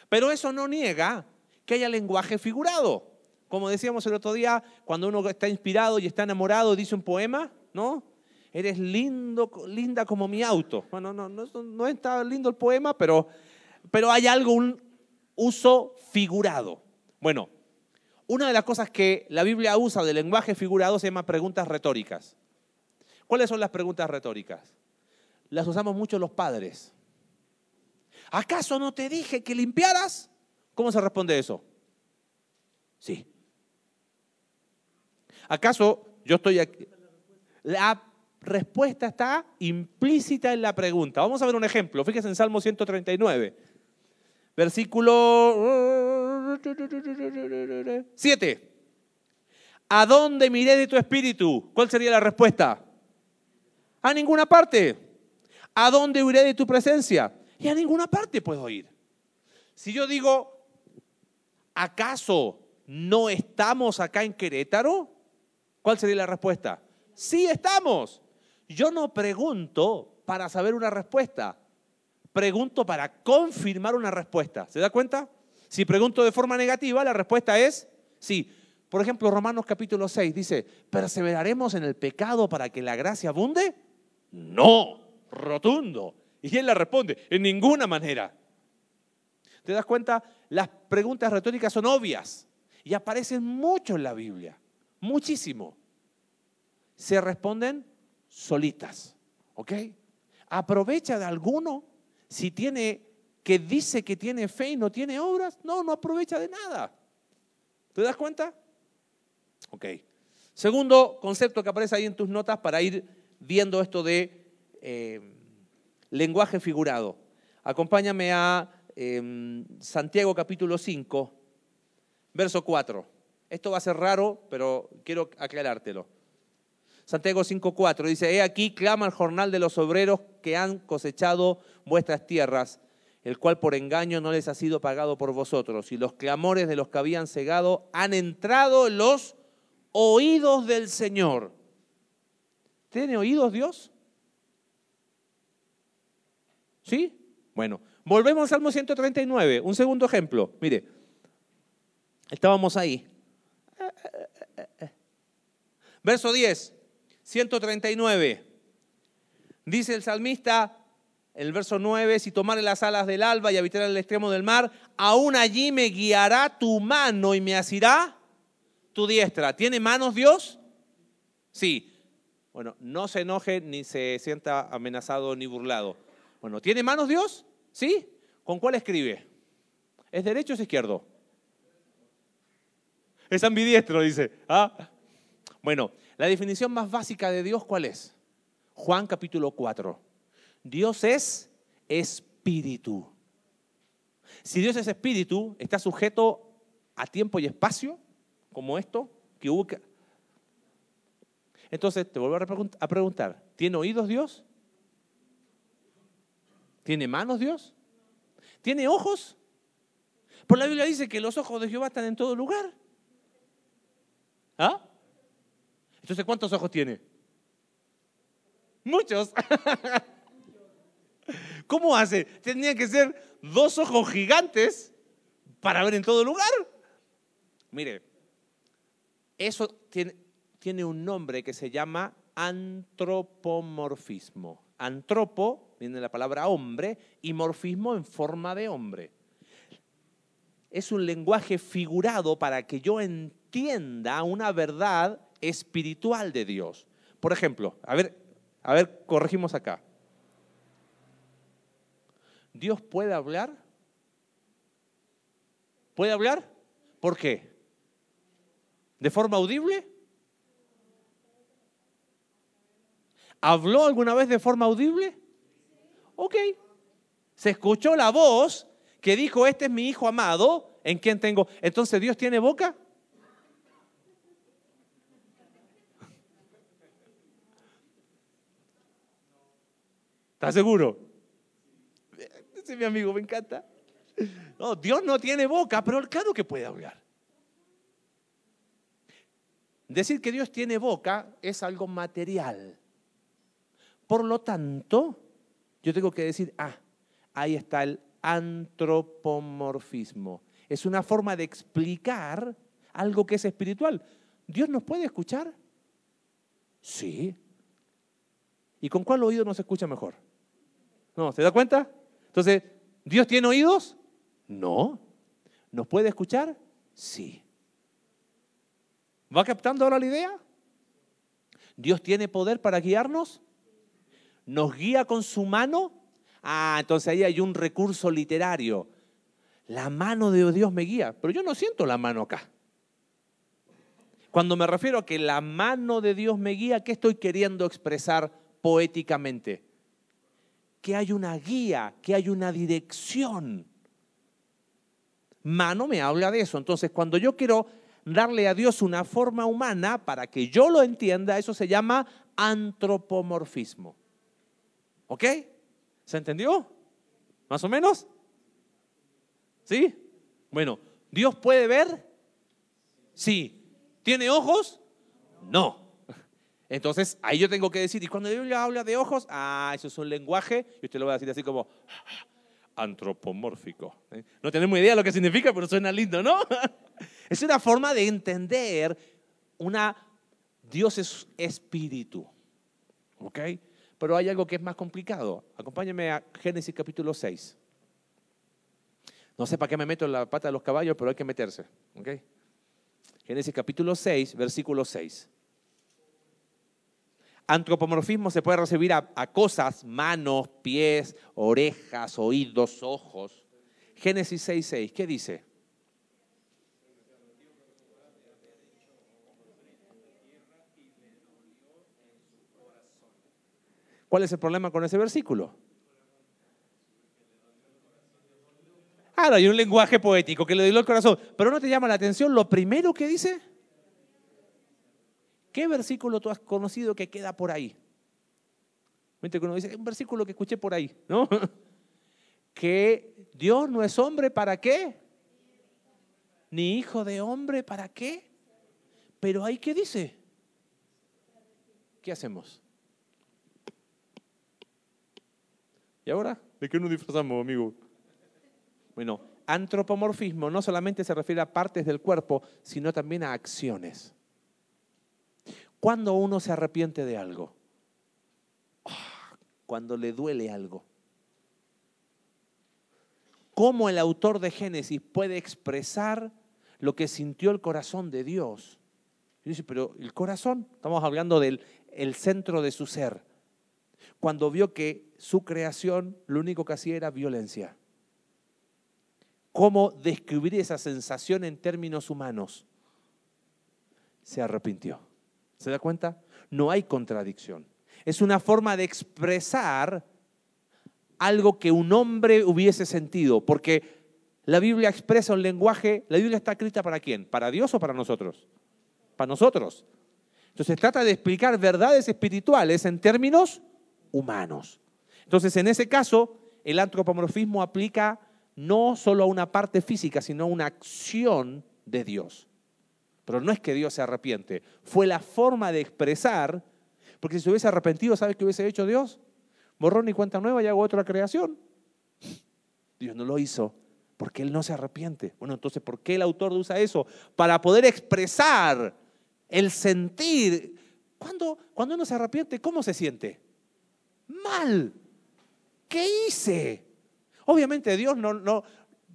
Pero eso no niega que haya lenguaje figurado. Como decíamos el otro día, cuando uno está inspirado y está enamorado, dice un poema, ¿no? Eres lindo, linda como mi auto. Bueno, no, no, no está lindo el poema, pero, pero hay algo, un uso figurado. Bueno, una de las cosas que la Biblia usa de lenguaje figurado se llama preguntas retóricas. ¿Cuáles son las preguntas retóricas? Las usamos mucho los padres. ¿Acaso no te dije que limpiaras? ¿Cómo se responde eso? Sí. ¿Acaso yo estoy aquí? La respuesta está implícita en la pregunta. Vamos a ver un ejemplo. Fíjese en Salmo 139, versículo 7. ¿A dónde miré de tu espíritu? ¿Cuál sería la respuesta? A ninguna parte. ¿A dónde huiré de tu presencia? Y a ninguna parte puedo ir. Si yo digo, ¿acaso no estamos acá en Querétaro? ¿Cuál sería la respuesta? Sí estamos. Yo no pregunto para saber una respuesta, pregunto para confirmar una respuesta. ¿Se da cuenta? Si pregunto de forma negativa, la respuesta es sí. Por ejemplo, Romanos capítulo 6 dice, ¿perseveraremos en el pecado para que la gracia abunde? No, rotundo. Y él le responde, en ninguna manera. ¿Te das cuenta? Las preguntas retóricas son obvias y aparecen mucho en la Biblia, muchísimo. Se responden solitas, ¿ok? Aprovecha de alguno si tiene que dice que tiene fe y no tiene obras, no, no aprovecha de nada. ¿Te das cuenta? Ok. Segundo concepto que aparece ahí en tus notas para ir viendo esto de eh, lenguaje figurado. Acompáñame a em, Santiago capítulo 5, verso 4. Esto va a ser raro, pero quiero aclarártelo. Santiago 5.4 dice, he aquí clama el jornal de los obreros que han cosechado vuestras tierras, el cual por engaño no les ha sido pagado por vosotros, y los clamores de los que habían cegado han entrado en los oídos del Señor. ¿Tiene oídos Dios? ¿Sí? Bueno, volvemos al Salmo 139, un segundo ejemplo. Mire, estábamos ahí. Verso 10, 139. Dice el salmista, el verso 9, si tomare las alas del alba y habitar en el extremo del mar, aún allí me guiará tu mano y me asirá tu diestra. ¿Tiene manos Dios? Sí. Bueno, no se enoje ni se sienta amenazado ni burlado. Bueno, ¿tiene manos Dios? ¿Sí? ¿Con cuál escribe? ¿Es derecho o es izquierdo? Es ambidiestro, dice. ¿Ah? Bueno, la definición más básica de Dios, ¿cuál es? Juan capítulo 4. Dios es espíritu. Si Dios es espíritu, está sujeto a tiempo y espacio, como esto, que hubo Entonces, te vuelvo a preguntar, ¿tiene oídos Dios? ¿Tiene manos Dios? ¿Tiene ojos? Por la Biblia dice que los ojos de Jehová están en todo lugar. ¿Ah? Entonces, ¿cuántos ojos tiene? Muchos. <laughs> ¿Cómo hace? Tendrían que ser dos ojos gigantes para ver en todo lugar. Mire, eso tiene, tiene un nombre que se llama antropomorfismo. Antropo viene la palabra hombre y morfismo en forma de hombre. Es un lenguaje figurado para que yo entienda una verdad espiritual de Dios. Por ejemplo, a ver, a ver, corregimos acá. ¿Dios puede hablar? ¿Puede hablar? ¿Por qué? ¿De forma audible? ¿Habló alguna vez de forma audible? Ok. Se escuchó la voz que dijo, este es mi hijo amado, en quien tengo. Entonces, ¿Dios tiene boca? ¿Estás seguro? Es mi amigo, me encanta. No, Dios no tiene boca, pero claro que puede hablar. Decir que Dios tiene boca es algo material. Por lo tanto, yo tengo que decir, ah, ahí está el antropomorfismo. Es una forma de explicar algo que es espiritual. ¿Dios nos puede escuchar? Sí. ¿Y con cuál oído nos escucha mejor? No, ¿se da cuenta? Entonces, ¿Dios tiene oídos? No. ¿Nos puede escuchar? Sí. ¿Va captando ahora la idea? ¿Dios tiene poder para guiarnos? ¿Nos guía con su mano? Ah, entonces ahí hay un recurso literario. La mano de Dios me guía, pero yo no siento la mano acá. Cuando me refiero a que la mano de Dios me guía, ¿qué estoy queriendo expresar poéticamente? Que hay una guía, que hay una dirección. Mano me habla de eso. Entonces, cuando yo quiero darle a Dios una forma humana para que yo lo entienda, eso se llama antropomorfismo. ¿Ok? ¿Se entendió? ¿Más o menos? ¿Sí? Bueno, ¿Dios puede ver? Sí. ¿Tiene ojos? No. Entonces, ahí yo tengo que decir, y cuando Dios habla de ojos, ah, eso es un lenguaje, y usted lo va a decir así como <laughs> antropomórfico. ¿eh? No tenemos idea de lo que significa, pero suena lindo, ¿no? <laughs> Es una forma de entender una Dios es espíritu. ¿Ok? Pero hay algo que es más complicado. Acompáñame a Génesis capítulo 6. No sé para qué me meto en la pata de los caballos, pero hay que meterse. ¿Ok? Génesis capítulo 6, versículo 6. Antropomorfismo se puede recibir a, cosas, manos, pies, orejas, oídos, ojos. Génesis 6, 6, ¿qué dice? ¿Cuál es el problema con ese versículo? Ahora hay un lenguaje poético que le dio el corazón, pero no te llama la atención lo primero que dice. ¿Qué versículo tú has conocido que queda por ahí? dice, un versículo que escuché por ahí, ¿no? <laughs> Que Dios no es hombre para qué, ni hijo de hombre para qué. Pero ahí qué dice. ¿Qué hacemos? ¿Y ahora? ¿De qué nos disfrazamos, amigo? Bueno, antropomorfismo no solamente se refiere a partes del cuerpo, sino también a acciones. Cuando uno se arrepiente de algo, ah, cuando le duele algo, ¿cómo el autor de Génesis puede expresar lo que sintió el corazón de Dios? Y dice, pero el corazón, estamos hablando del el centro de su ser cuando vio que su creación lo único que hacía era violencia. ¿Cómo describir esa sensación en términos humanos? Se arrepintió. ¿Se da cuenta? No hay contradicción. Es una forma de expresar algo que un hombre hubiese sentido, porque la Biblia expresa un lenguaje, la Biblia está escrita para quién? ¿Para Dios o para nosotros? Para nosotros. Entonces trata de explicar verdades espirituales en términos humanos. Entonces, en ese caso, el antropomorfismo aplica no solo a una parte física, sino a una acción de Dios. Pero no es que Dios se arrepiente, fue la forma de expresar, porque si se hubiese arrepentido, ¿sabes qué hubiese hecho Dios? Borrón y cuenta nueva y hago otra creación. Dios no lo hizo porque Él no se arrepiente. Bueno, entonces, ¿por qué el autor usa eso? Para poder expresar el sentir. Cuando, cuando uno se arrepiente, ¿cómo se siente? mal. ¿Qué hice? Obviamente Dios no, no,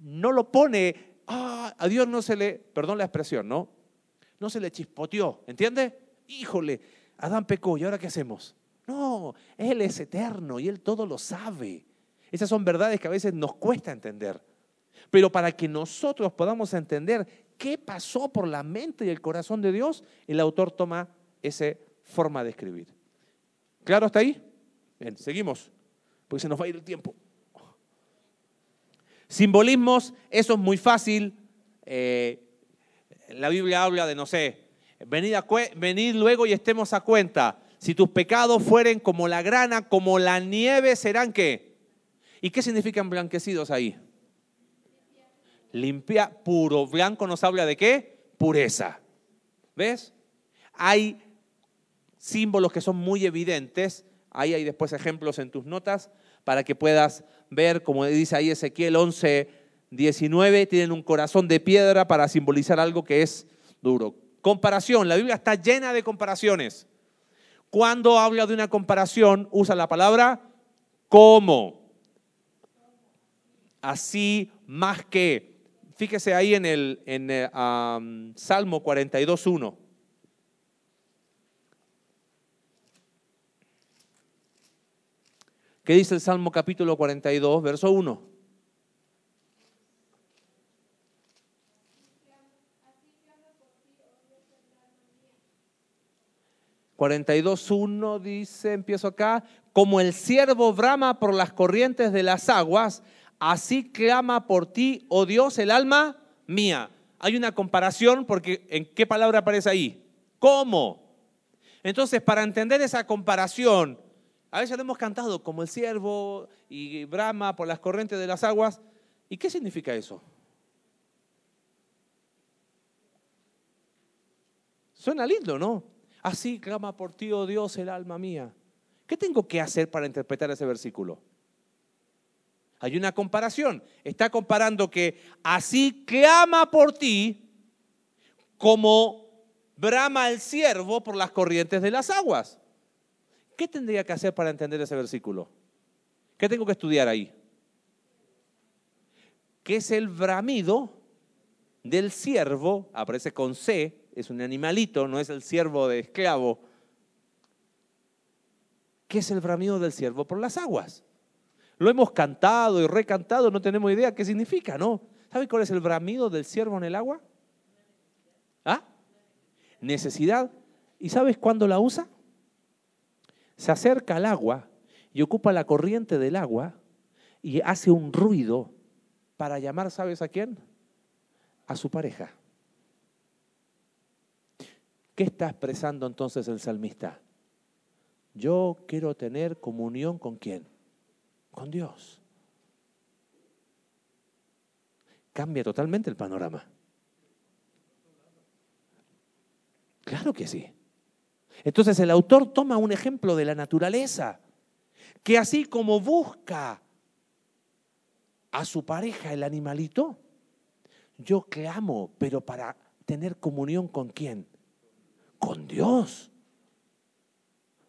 no lo pone, ah, a Dios no se le, perdón la expresión, ¿no? No se le chispoteó, ¿entiende? Híjole, Adán pecó, ¿y ahora qué hacemos? No, Él es eterno y Él todo lo sabe. Esas son verdades que a veces nos cuesta entender. Pero para que nosotros podamos entender qué pasó por la mente y el corazón de Dios, el autor toma esa forma de escribir. ¿Claro hasta ahí? Bien, seguimos, porque se nos va a ir el tiempo. Simbolismos, eso es muy fácil. Eh, la Biblia habla de, no sé, venid, luego y estemos a cuenta. Si tus pecados fueren como la grana, como la nieve, serán qué? ¿Y qué significan blanquecidos ahí? Limpia, puro. Blanco nos habla de qué? Pureza. ¿Ves? Hay símbolos que son muy evidentes Ahí hay después ejemplos en tus notas para que puedas ver, como dice ahí Ezequiel 11, 19, tienen un corazón de piedra para simbolizar algo que es duro. Comparación, la Biblia está llena de comparaciones. Cuando habla de una comparación, usa la palabra como. Así más que. Fíjese ahí en el, en um, Salmo 42.1. ¿Qué dice el Salmo capítulo 42, verso 1? 42.1 dice, empiezo acá, como el siervo brama por las corrientes de las aguas, así clama por ti, oh Dios, el alma mía. Hay una comparación porque ¿en qué palabra aparece ahí? ¿Cómo? Entonces, para entender esa comparación, a veces lo hemos cantado como el siervo y brama por las corrientes de las aguas. ¿Y qué significa eso? Suena lindo, ¿no? Así clama por ti, oh Dios, el alma mía. ¿Qué tengo que hacer para interpretar ese versículo? Hay una comparación. Está comparando que así clama por ti como brama el siervo por las corrientes de las aguas. ¿Qué tendría que hacer para entender ese versículo? ¿Qué tengo que estudiar ahí? ¿Qué es el bramido del siervo? Aparece con C, es un animalito, no es el siervo de esclavo. ¿Qué es el bramido del siervo por las aguas? Lo hemos cantado y recantado, no tenemos idea qué significa, ¿no? ¿Sabe cuál es el bramido del siervo en el agua? ¿Ah? Necesidad. ¿Y sabes cuándo la usa? Se acerca al agua y ocupa la corriente del agua y hace un ruido para llamar, ¿sabes a quién? A su pareja. ¿Qué está expresando entonces el salmista? Yo quiero tener comunión con quién? Con Dios. Cambia totalmente el panorama. Claro que sí. Entonces el autor toma un ejemplo de la naturaleza, que así como busca a su pareja el animalito, yo clamo, pero para tener comunión con quién? Con Dios.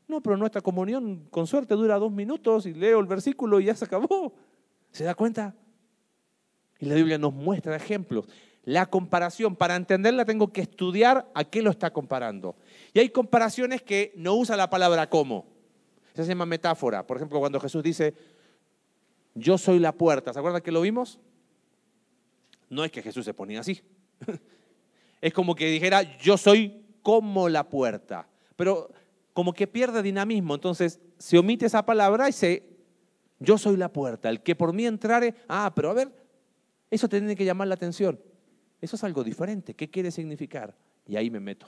No, pero nuestra comunión con suerte dura dos minutos y leo el versículo y ya se acabó. ¿Se da cuenta? Y la Biblia nos muestra ejemplos. La comparación, para entenderla tengo que estudiar a qué lo está comparando. Y hay comparaciones que no usa la palabra como. Se llama metáfora. Por ejemplo, cuando Jesús dice, yo soy la puerta. ¿Se acuerdan que lo vimos? No es que Jesús se ponía así. <laughs> Es como que dijera, yo soy como la puerta. Pero como que pierde dinamismo, entonces se omite esa palabra y se, yo soy la puerta, el que por mí entrare, ah, pero a ver, eso tiene que llamar la atención. Eso es algo diferente, ¿qué quiere significar? Y ahí me meto,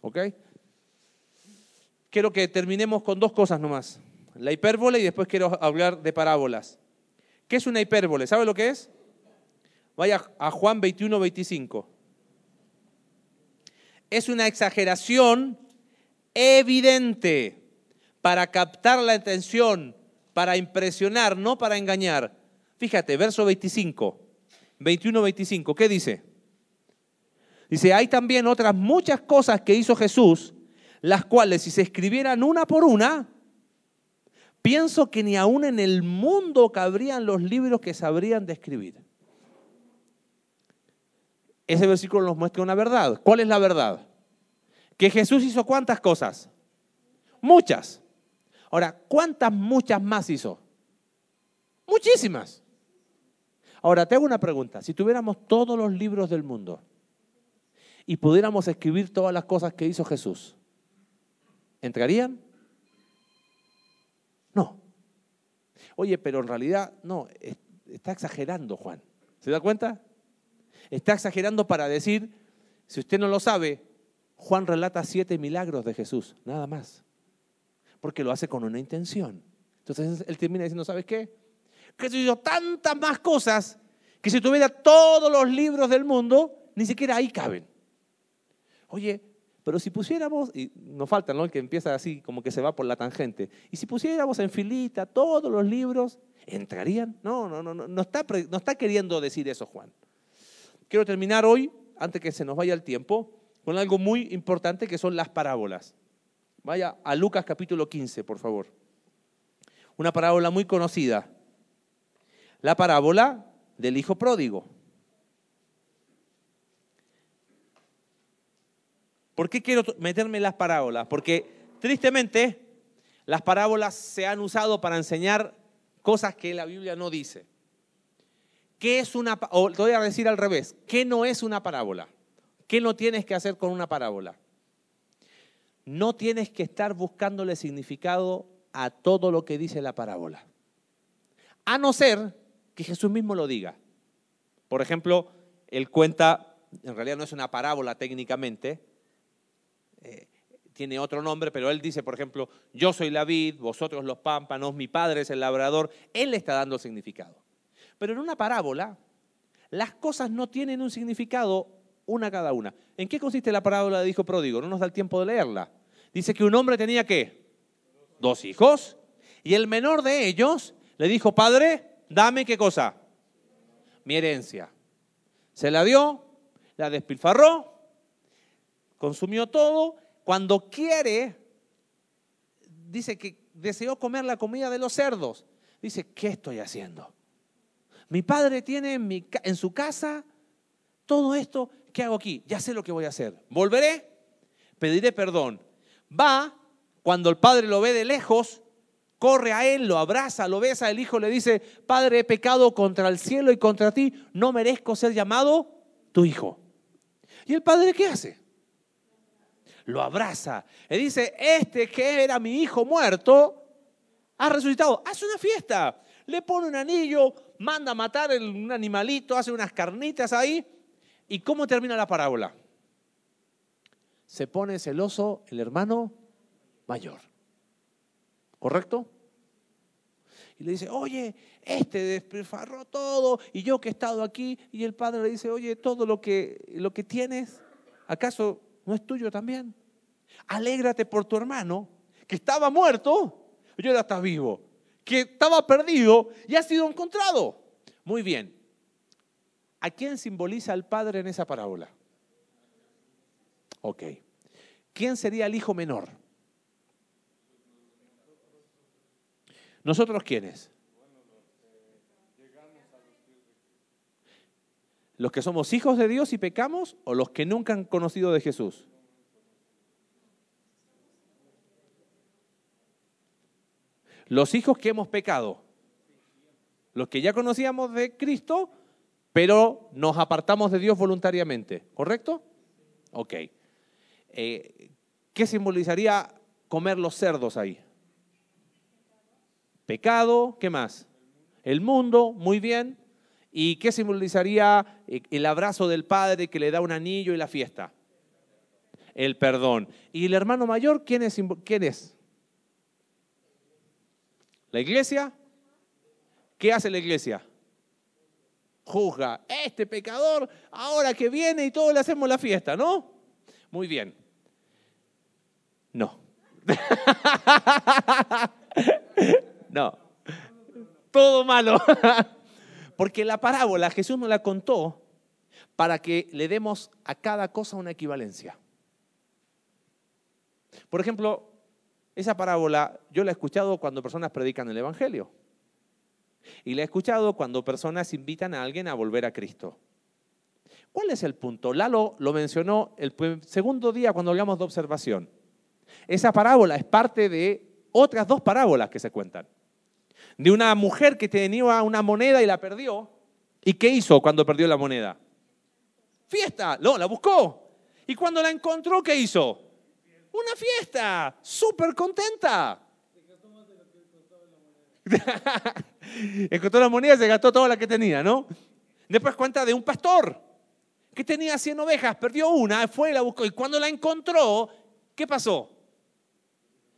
¿ok? Quiero que terminemos con dos cosas nomás, la hipérbole y después quiero hablar de parábolas. ¿Qué es una hipérbole? ¿Sabe lo que es? Vaya a Juan 21, 25 es una exageración evidente para captar la atención, para impresionar, no para engañar. Fíjate, verso 25, 21-25, ¿qué dice? Dice, hay también otras muchas cosas que hizo Jesús, las cuales si se escribieran una por una, pienso que ni aún en el mundo cabrían los libros que sabrían describir ese versículo nos muestra una verdad. ¿Cuál es la verdad? Que Jesús hizo cuántas cosas? Muchas. Ahora, ¿cuántas muchas más hizo? Muchísimas. Ahora, te hago una pregunta. Si tuviéramos todos los libros del mundo y pudiéramos escribir todas las cosas que hizo Jesús, ¿entrarían? No. Oye, pero en realidad, no, está exagerando Juan. ¿Se da cuenta? Está exagerando para decir, si usted no lo sabe, Juan relata siete milagros de Jesús, nada más. Porque lo hace con una intención. Entonces él termina diciendo, ¿sabes qué? Que hizo tantas más cosas que si tuviera todos los libros del mundo, ni siquiera ahí caben. Oye, pero si pusiéramos, y nos falta, ¿no? El que empieza así, como que se va por la tangente. Y si pusiéramos en filita todos los libros, ¿entrarían? No, no, no, no, no está, no está queriendo decir eso Juan. Quiero terminar hoy, antes que se nos vaya el tiempo, con algo muy importante que son las parábolas. Vaya a Lucas capítulo 15, por favor. Una parábola muy conocida. La parábola del hijo pródigo. ¿Por qué quiero meterme en las parábolas? Porque tristemente las parábolas se han usado para enseñar cosas que la Biblia no dice. ¿Qué es una, o te voy a decir al revés, ¿qué no es una parábola? ¿Qué no tienes que hacer con una parábola? no tienes que estar buscándole significado a todo lo que dice la parábola. A no ser que Jesús mismo lo diga. Por ejemplo, él cuenta, en realidad no es una parábola técnicamente, eh, tiene otro nombre, pero él dice, por ejemplo, yo soy la vid, vosotros los pámpanos, mi padre es el labrador. Él le está dando significado. Pero en una parábola, las cosas no tienen un significado una cada una. ¿En qué consiste la parábola de hijo pródigo? No nos da el tiempo de leerla. Dice que un hombre tenía qué? Dos hijos. Y el menor de ellos le dijo, padre, dame qué cosa? Mi herencia. Se la dio, la despilfarró, consumió todo. Cuando quiere, dice que deseó comer la comida de los cerdos. Dice, ¿qué estoy haciendo? Mi padre tiene en, su casa todo esto ¿qué hago aquí? Ya sé lo que voy a hacer. Volveré, pediré perdón. Va, cuando el padre lo ve de lejos, corre a él, lo abraza, lo besa, el hijo le dice, Padre, he pecado contra el cielo y contra ti, no merezco ser llamado tu hijo. ¿Y el padre qué hace? Lo abraza. Le dice, este que era mi hijo muerto, ha resucitado, hace una fiesta. Le pone un anillo, manda a matar un animalito, hace unas carnitas ahí ¿Y cómo termina la parábola? Se pone celoso el hermano mayor. ¿Correcto? Y le dice, oye, este despilfarró todo y yo que he estado aquí. Y el padre le dice, oye, todo lo que, lo que tienes, ¿acaso no es tuyo también? Alégrate por tu hermano que estaba muerto y ahora está vivo, que estaba perdido y ha sido encontrado. Muy bien, ¿A quién simboliza el padre en esa parábola? Ok. ¿Quién sería el hijo menor? ¿Nosotros quiénes? ¿Los que somos hijos de Dios y pecamos o los que nunca han conocido de Jesús? Los hijos que hemos pecado. Los que ya conocíamos de Cristo pero nos apartamos de Dios voluntariamente, ¿correcto? Ok. Eh, ¿Qué simbolizaría comer los cerdos ahí? Pecado, ¿qué más? El mundo, muy bien. ¿Y qué simbolizaría eh, el abrazo del Padre que le da un anillo y la fiesta? El perdón. ¿Y el hermano mayor quién es? ¿Quién es? ¿La iglesia? ¿Qué hace la iglesia? juzga, este pecador, ahora que viene y todos le hacemos la fiesta, ¿no? Muy bien. No. <laughs> no. Todo malo. <laughs> Porque la parábola Jesús nos la contó para que le demos a cada cosa una equivalencia. Por ejemplo, esa parábola yo la he escuchado cuando personas predican el Evangelio. Y le he escuchado cuando personas invitan a alguien a volver a Cristo. ¿Cuál es el punto? Lalo lo mencionó el segundo día cuando hablamos de observación. Esa parábola es parte de otras dos parábolas que se cuentan. De una mujer que tenía una moneda y la perdió. ¿Y qué hizo cuando perdió la moneda? Fiesta. No, la buscó. Y cuando la encontró, ¿qué hizo? Una fiesta. Súper contenta. <laughs> Encontró la moneda y se gastó toda la que tenía, ¿no? Después cuenta de un pastor que tenía 100 ovejas, perdió una, fue y la buscó. Y cuando la encontró, ¿qué pasó?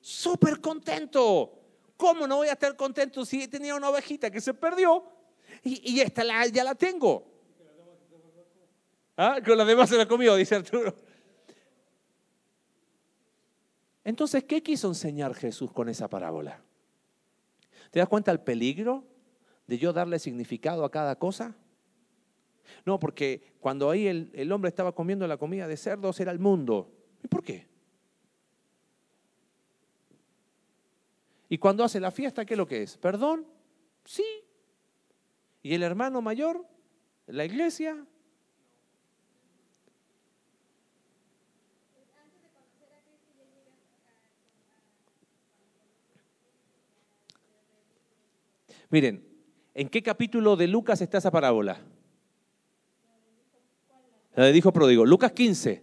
Súper contento. ¿Cómo no voy a estar contento si tenía una ovejita que se perdió y, esta ya la tengo? ¿Ah? Con la demás se la comió, dice Arturo. Entonces, ¿qué quiso enseñar Jesús con esa parábola? ¿Te das cuenta el peligro de yo darle significado a cada cosa? No, porque cuando ahí el, hombre estaba comiendo la comida de cerdos era el mundo. ¿Y por qué? Y cuando hace la fiesta, ¿qué es lo que es? ¿Perdón? Sí. ¿Y el hermano mayor? ¿La iglesia? Miren, ¿en qué capítulo de Lucas está esa parábola? La de dijo pródigo. Lucas 15.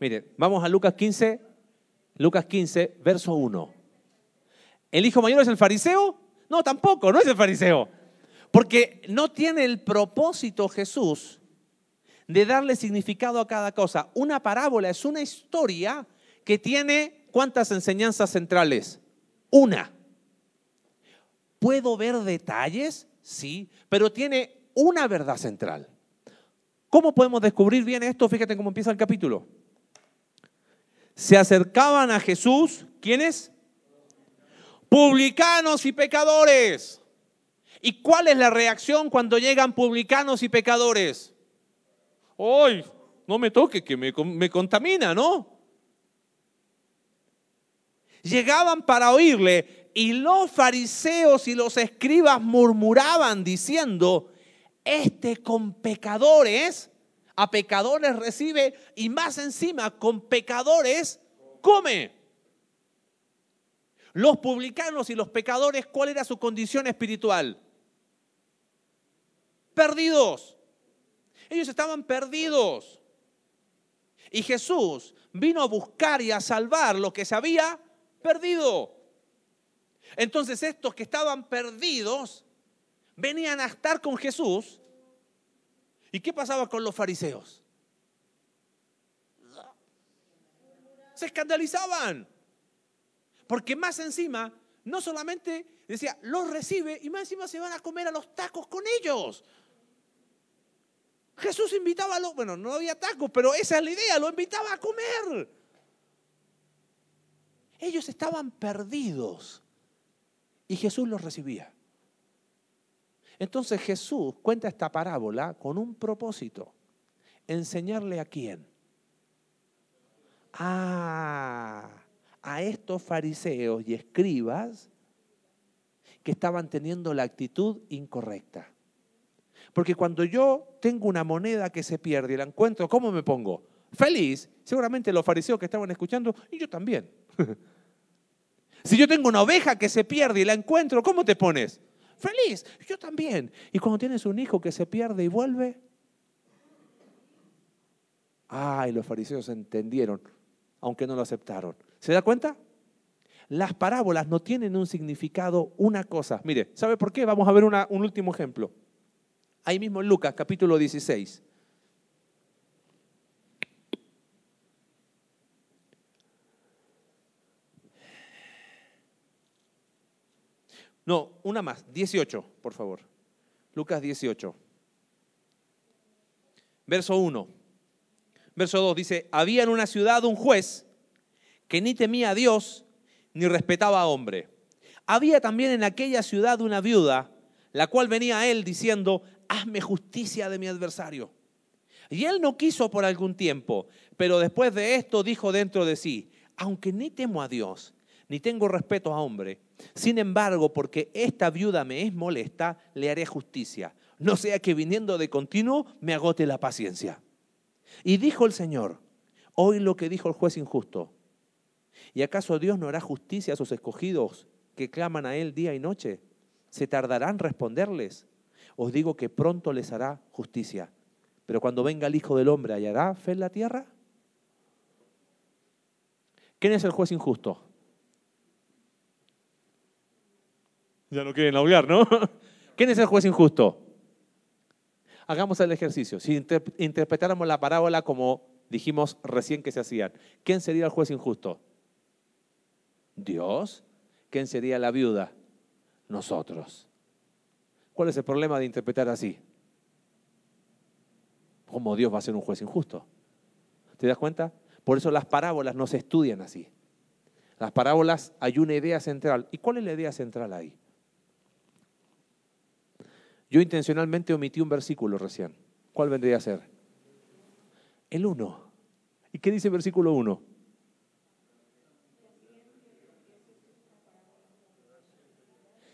Miren, vamos a Lucas 15, Lucas 15, verso 1. ¿El hijo mayor es el fariseo? No, tampoco, no es el fariseo. Porque no tiene el propósito Jesús de darle significado a cada cosa. Una parábola es una historia que tiene cuántas enseñanzas centrales? Una. ¿Puedo ver detalles? Sí, pero tiene una verdad central. ¿Cómo podemos descubrir bien esto? Fíjate cómo empieza el capítulo. Se acercaban a Jesús, ¿quiénes? Publicanos y pecadores. ¿Y cuál es la reacción cuando llegan publicanos y pecadores? ¡Ay! No me toque, que me, contamina, ¿no? Llegaban para oírle y los fariseos y los escribas murmuraban diciendo, este con pecadores, a pecadores recibe y más encima con pecadores come. Los publicanos y los pecadores, ¿cuál era su condición espiritual? Perdidos. Ellos estaban perdidos. Y Jesús vino a buscar y a salvar lo que se había perdido. Entonces estos que estaban perdidos venían a estar con Jesús. ¿Y qué pasaba con los fariseos? Se escandalizaban. Porque más encima, no solamente decía, los recibe y más encima se van a comer a los tacos con ellos. Jesús invitaba a los, bueno, no había tacos, pero esa es la idea, lo invitaba a comer. Ellos estaban perdidos y Jesús los recibía. Entonces Jesús cuenta esta parábola con un propósito, enseñarle a quién. A estos fariseos y escribas que estaban teniendo la actitud incorrecta. Porque cuando yo tengo una moneda que se pierde y la encuentro, ¿cómo me pongo? Feliz. Seguramente los fariseos que estaban escuchando, y yo también. <laughs> Si yo tengo una oveja que se pierde y la encuentro, ¿cómo te pones? Feliz, yo también. Y cuando tienes un hijo que se pierde y vuelve, ay, los fariseos entendieron, aunque no lo aceptaron. ¿Se da cuenta? Las parábolas no tienen un significado, una cosa. Mire, ¿sabe por qué? Vamos a ver un último ejemplo. Ahí mismo en Lucas, capítulo 16. No, una más, 18, por favor. Lucas 18. Verso 1. Verso 2 dice, había en una ciudad un juez que ni temía a Dios ni respetaba a hombre. Había también en aquella ciudad una viuda, la cual venía a él diciendo, hazme justicia de mi adversario. Y él no quiso por algún tiempo, pero después de esto dijo dentro de sí, aunque ni temo a Dios, ni tengo respeto a hombre, sin embargo, porque esta viuda me es molesta, le haré justicia. No sea que viniendo de continuo me agote la paciencia. Y dijo el Señor, hoy lo que dijo el juez injusto. ¿Y acaso Dios no hará justicia a sus escogidos que claman a Él día y noche? ¿Se tardarán responderles? Os digo que pronto les hará justicia. Pero cuando venga el Hijo del Hombre, ¿hallará fe en la tierra? ¿Quién es el juez injusto? Ya no quieren hablar, ¿no? <laughs> ¿Quién es el juez injusto? Hagamos el ejercicio. Si interpretáramos la parábola como dijimos recién que se hacían, ¿quién sería el juez injusto? Dios. ¿Quién sería la viuda? Nosotros. ¿Cuál es el problema de interpretar así? ¿Cómo Dios va a ser un juez injusto? ¿Te das cuenta? Por eso las parábolas no se estudian así. Las parábolas hay una idea central. ¿Y cuál es la idea central ahí? Yo intencionalmente omití un versículo recién. ¿Cuál vendría a ser? El 1. ¿Y qué dice el versículo 1?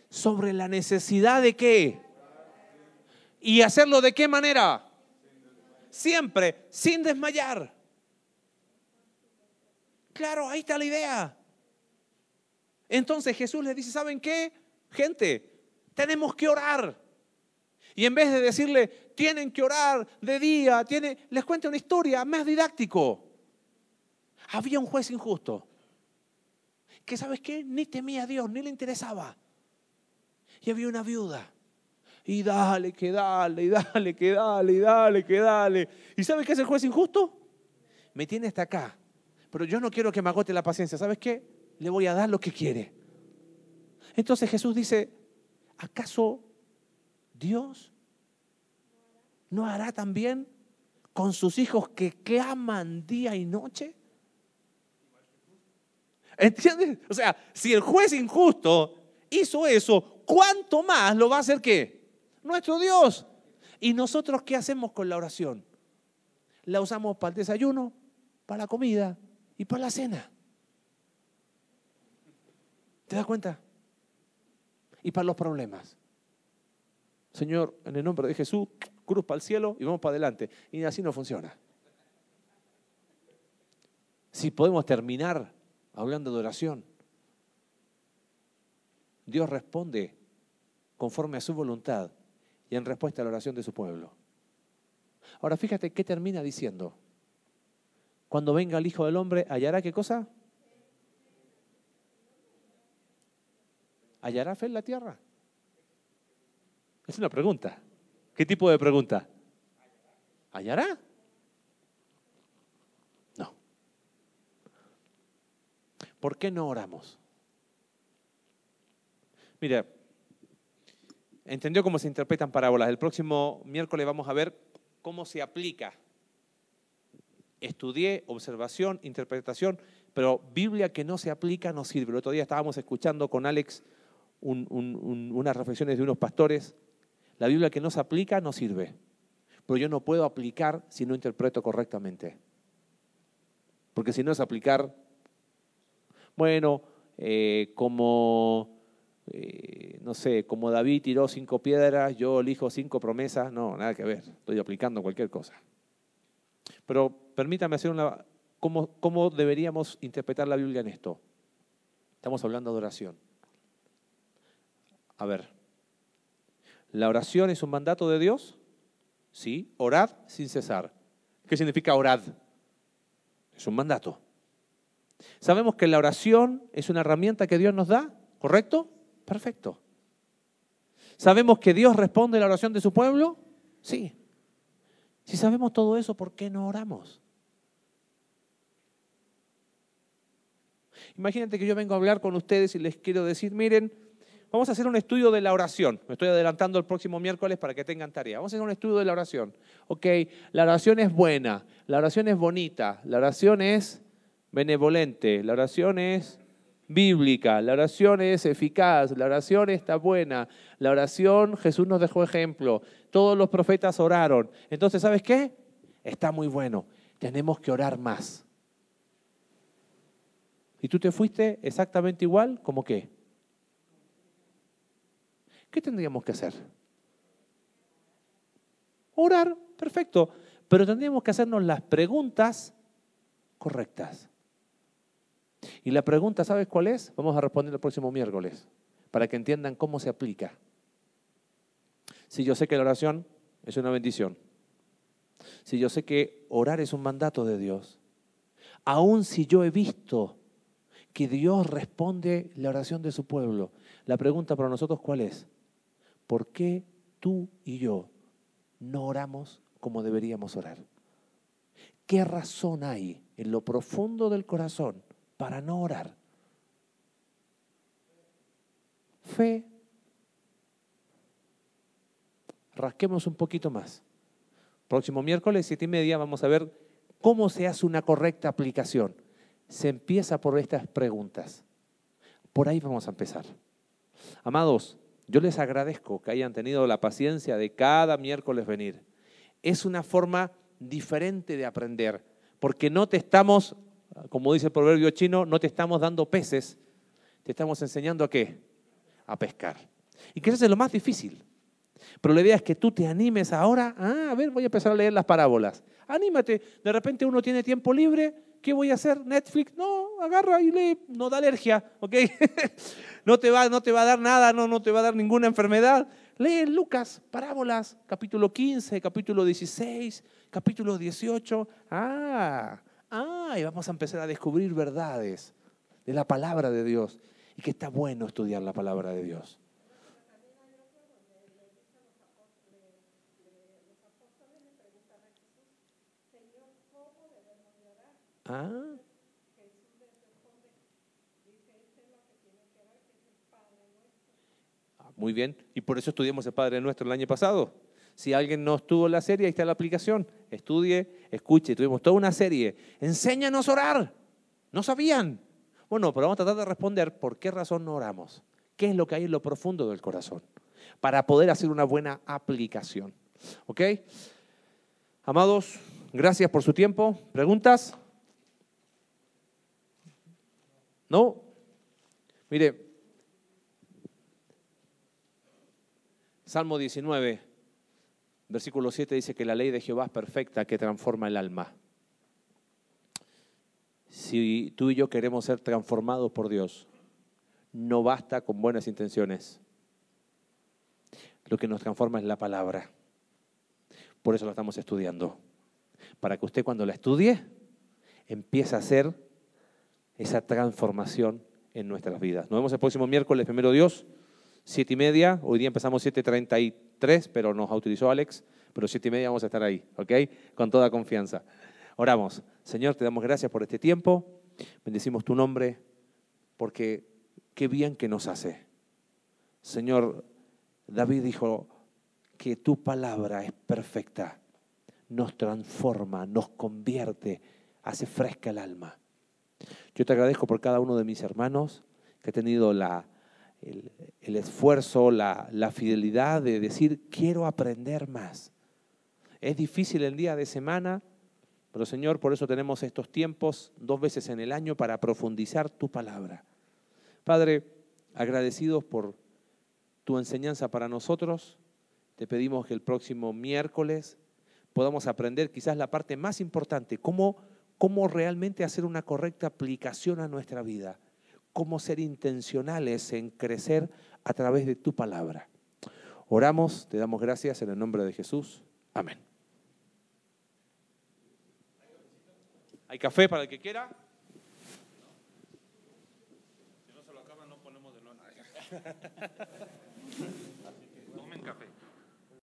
Sobre la necesidad de qué. ¿Y hacerlo de qué manera? Siempre, sin desmayar. Claro, ahí está la idea. Entonces Jesús le dice, ¿saben qué? Gente, tenemos que orar. Y en vez de decirle, tienen que orar de día, tiene, les cuenta una historia más didáctico. Había un juez injusto. que sabes qué, ni temía a Dios, ni le interesaba. Y había una viuda. Y dale, que dale, y dale, que dale, y dale, que dale. ¿Y sabes qué es el juez injusto? Me tiene hasta acá. Pero yo no quiero que me agote la paciencia. ¿Sabes qué? Le voy a dar lo que quiere. Entonces Jesús dice, ¿acaso Dios no hará también con sus hijos que claman día y noche? ¿Entiendes? O sea, si el juez injusto hizo eso, ¿cuánto más lo va a hacer qué? Nuestro Dios. ¿Y nosotros qué hacemos con la oración? La usamos para el desayuno, para la comida y para la cena. ¿Te das cuenta? Y para los problemas. Señor, en el nombre de Jesús, cruz para el cielo y vamos para adelante. Y así no funciona. Si podemos terminar hablando de oración, Dios responde conforme a su voluntad y en respuesta a la oración de su pueblo. Ahora fíjate qué termina diciendo. Cuando venga el Hijo del Hombre, ¿hallará qué cosa? ¿Hallará fe en la tierra? Es una pregunta. ¿Qué tipo de pregunta? ¿Hallará? No. ¿Por qué no oramos? Mira, entendió cómo se interpretan parábolas. El próximo miércoles vamos a ver cómo se aplica. Estudié observación, interpretación, pero Biblia que no se aplica no sirve. El otro día estábamos escuchando con Alex unas reflexiones de unos pastores la Biblia que no se aplica no sirve. Pero yo no puedo aplicar si no interpreto correctamente. Porque si no es aplicar, bueno, eh, como, eh, no sé, como David tiró cinco piedras, yo elijo cinco promesas, no, nada que ver, estoy aplicando cualquier cosa. Pero permítame hacer una... ¿Cómo, cómo deberíamos interpretar la Biblia en esto? Estamos hablando de oración. A ver, ¿La oración es un mandato de Dios? Sí, orad sin cesar. ¿Qué significa orad? Es un mandato. Sabemos que la oración es una herramienta que Dios nos da, ¿correcto? Perfecto. ¿Sabemos que Dios responde a la oración de su pueblo? Sí. Si sabemos todo eso, ¿por qué no oramos? Imagínate que yo vengo a hablar con ustedes y les quiero decir, miren, Vamos a hacer un estudio de la oración. Me estoy adelantando el próximo miércoles para que tengan tarea. Vamos a hacer un estudio de la oración. Ok, la oración es buena, la oración es bonita, la oración es benevolente, la oración es bíblica, la oración es eficaz, la oración está buena, la oración Jesús nos dejó ejemplo, todos los profetas oraron. Entonces, ¿sabes qué? Está muy bueno, tenemos que orar más. ¿Y tú te fuiste exactamente igual como qué? ¿Qué tendríamos que hacer? Orar, perfecto, pero tendríamos que hacernos las preguntas correctas. Y la pregunta, ¿sabes cuál es? Vamos a responder el próximo miércoles, para que entiendan cómo se aplica. Si yo sé que la oración es una bendición, si yo sé que orar es un mandato de Dios, aun si yo he visto que Dios responde la oración de su pueblo, la pregunta para nosotros cuál es? ¿Por qué tú y yo no oramos como deberíamos orar? ¿Qué razón hay en lo profundo del corazón para no orar? Fe. Rasquemos un poquito más. Próximo miércoles, siete y media, vamos a ver cómo se hace una correcta aplicación. Se empieza por estas preguntas. Por ahí vamos a empezar. Amados, yo les agradezco que hayan tenido la paciencia de cada miércoles venir. Es una forma diferente de aprender, porque no te estamos, como dice el proverbio chino, no te estamos dando peces, te estamos enseñando a qué? A pescar. Y que eso es lo más difícil. Pero la idea es que tú te animes ahora, ah, a ver, voy a empezar a leer las parábolas. Anímate, de repente uno tiene tiempo libre, ¿qué voy a hacer? Netflix, no, agarra y lee, no da alergia, ¿ok? <laughs> no, te va, no te va a dar nada, no, no te va a dar ninguna enfermedad. Lee Lucas, parábolas, capítulo 15, capítulo 16, capítulo 18. Ah, ah, y vamos a empezar a descubrir verdades de la palabra de Dios y que está bueno estudiar la palabra de Dios. Ah. Muy bien. Y por eso estudiamos el Padre Nuestro el año pasado. Si alguien no estuvo la serie, ahí está la aplicación. Estudie, escuche. Tuvimos toda una serie. Enséñanos a orar. No sabían. Bueno, pero vamos a tratar de responder por qué razón no oramos. ¿Qué es lo que hay en lo profundo del corazón? Para poder hacer una buena aplicación. ¿Ok? Amados, gracias por su tiempo. ¿Preguntas? ¿No? Mire, Salmo 19, versículo 7 dice que la ley de Jehová es perfecta, que transforma el alma. Si tú y yo queremos ser transformados por Dios, no basta con buenas intenciones. Lo que nos transforma es la palabra. Por eso la estamos estudiando. Para que usted cuando la estudie empiece a hacer esa transformación en nuestras vidas. Nos vemos el próximo miércoles, primero Dios siete y media, hoy día empezamos 7.33, pero nos autorizó Alex, pero siete y media vamos a estar ahí, ¿ok? Con toda confianza. Oramos. Señor, te damos gracias por este tiempo, bendecimos tu nombre, porque qué bien que nos hace. Señor, David dijo que tu palabra es perfecta, nos transforma, nos convierte, hace fresca el alma. Yo te agradezco por cada uno de mis hermanos que ha tenido la el, esfuerzo, la, la fidelidad de decir, quiero aprender más. Es difícil el día de semana, pero Señor, por eso tenemos estos tiempos dos veces en el año para profundizar tu palabra. Padre, agradecidos por tu enseñanza para nosotros, te pedimos que el próximo miércoles podamos aprender quizás la parte más importante, cómo, cómo realmente hacer una correcta aplicación a nuestra vida cómo ser intencionales en crecer a través de tu palabra. Oramos, te damos gracias en el nombre de Jesús. Amén. ¿Hay café para el que quiera? Si no se lo acaban, no ponemos de nuevo.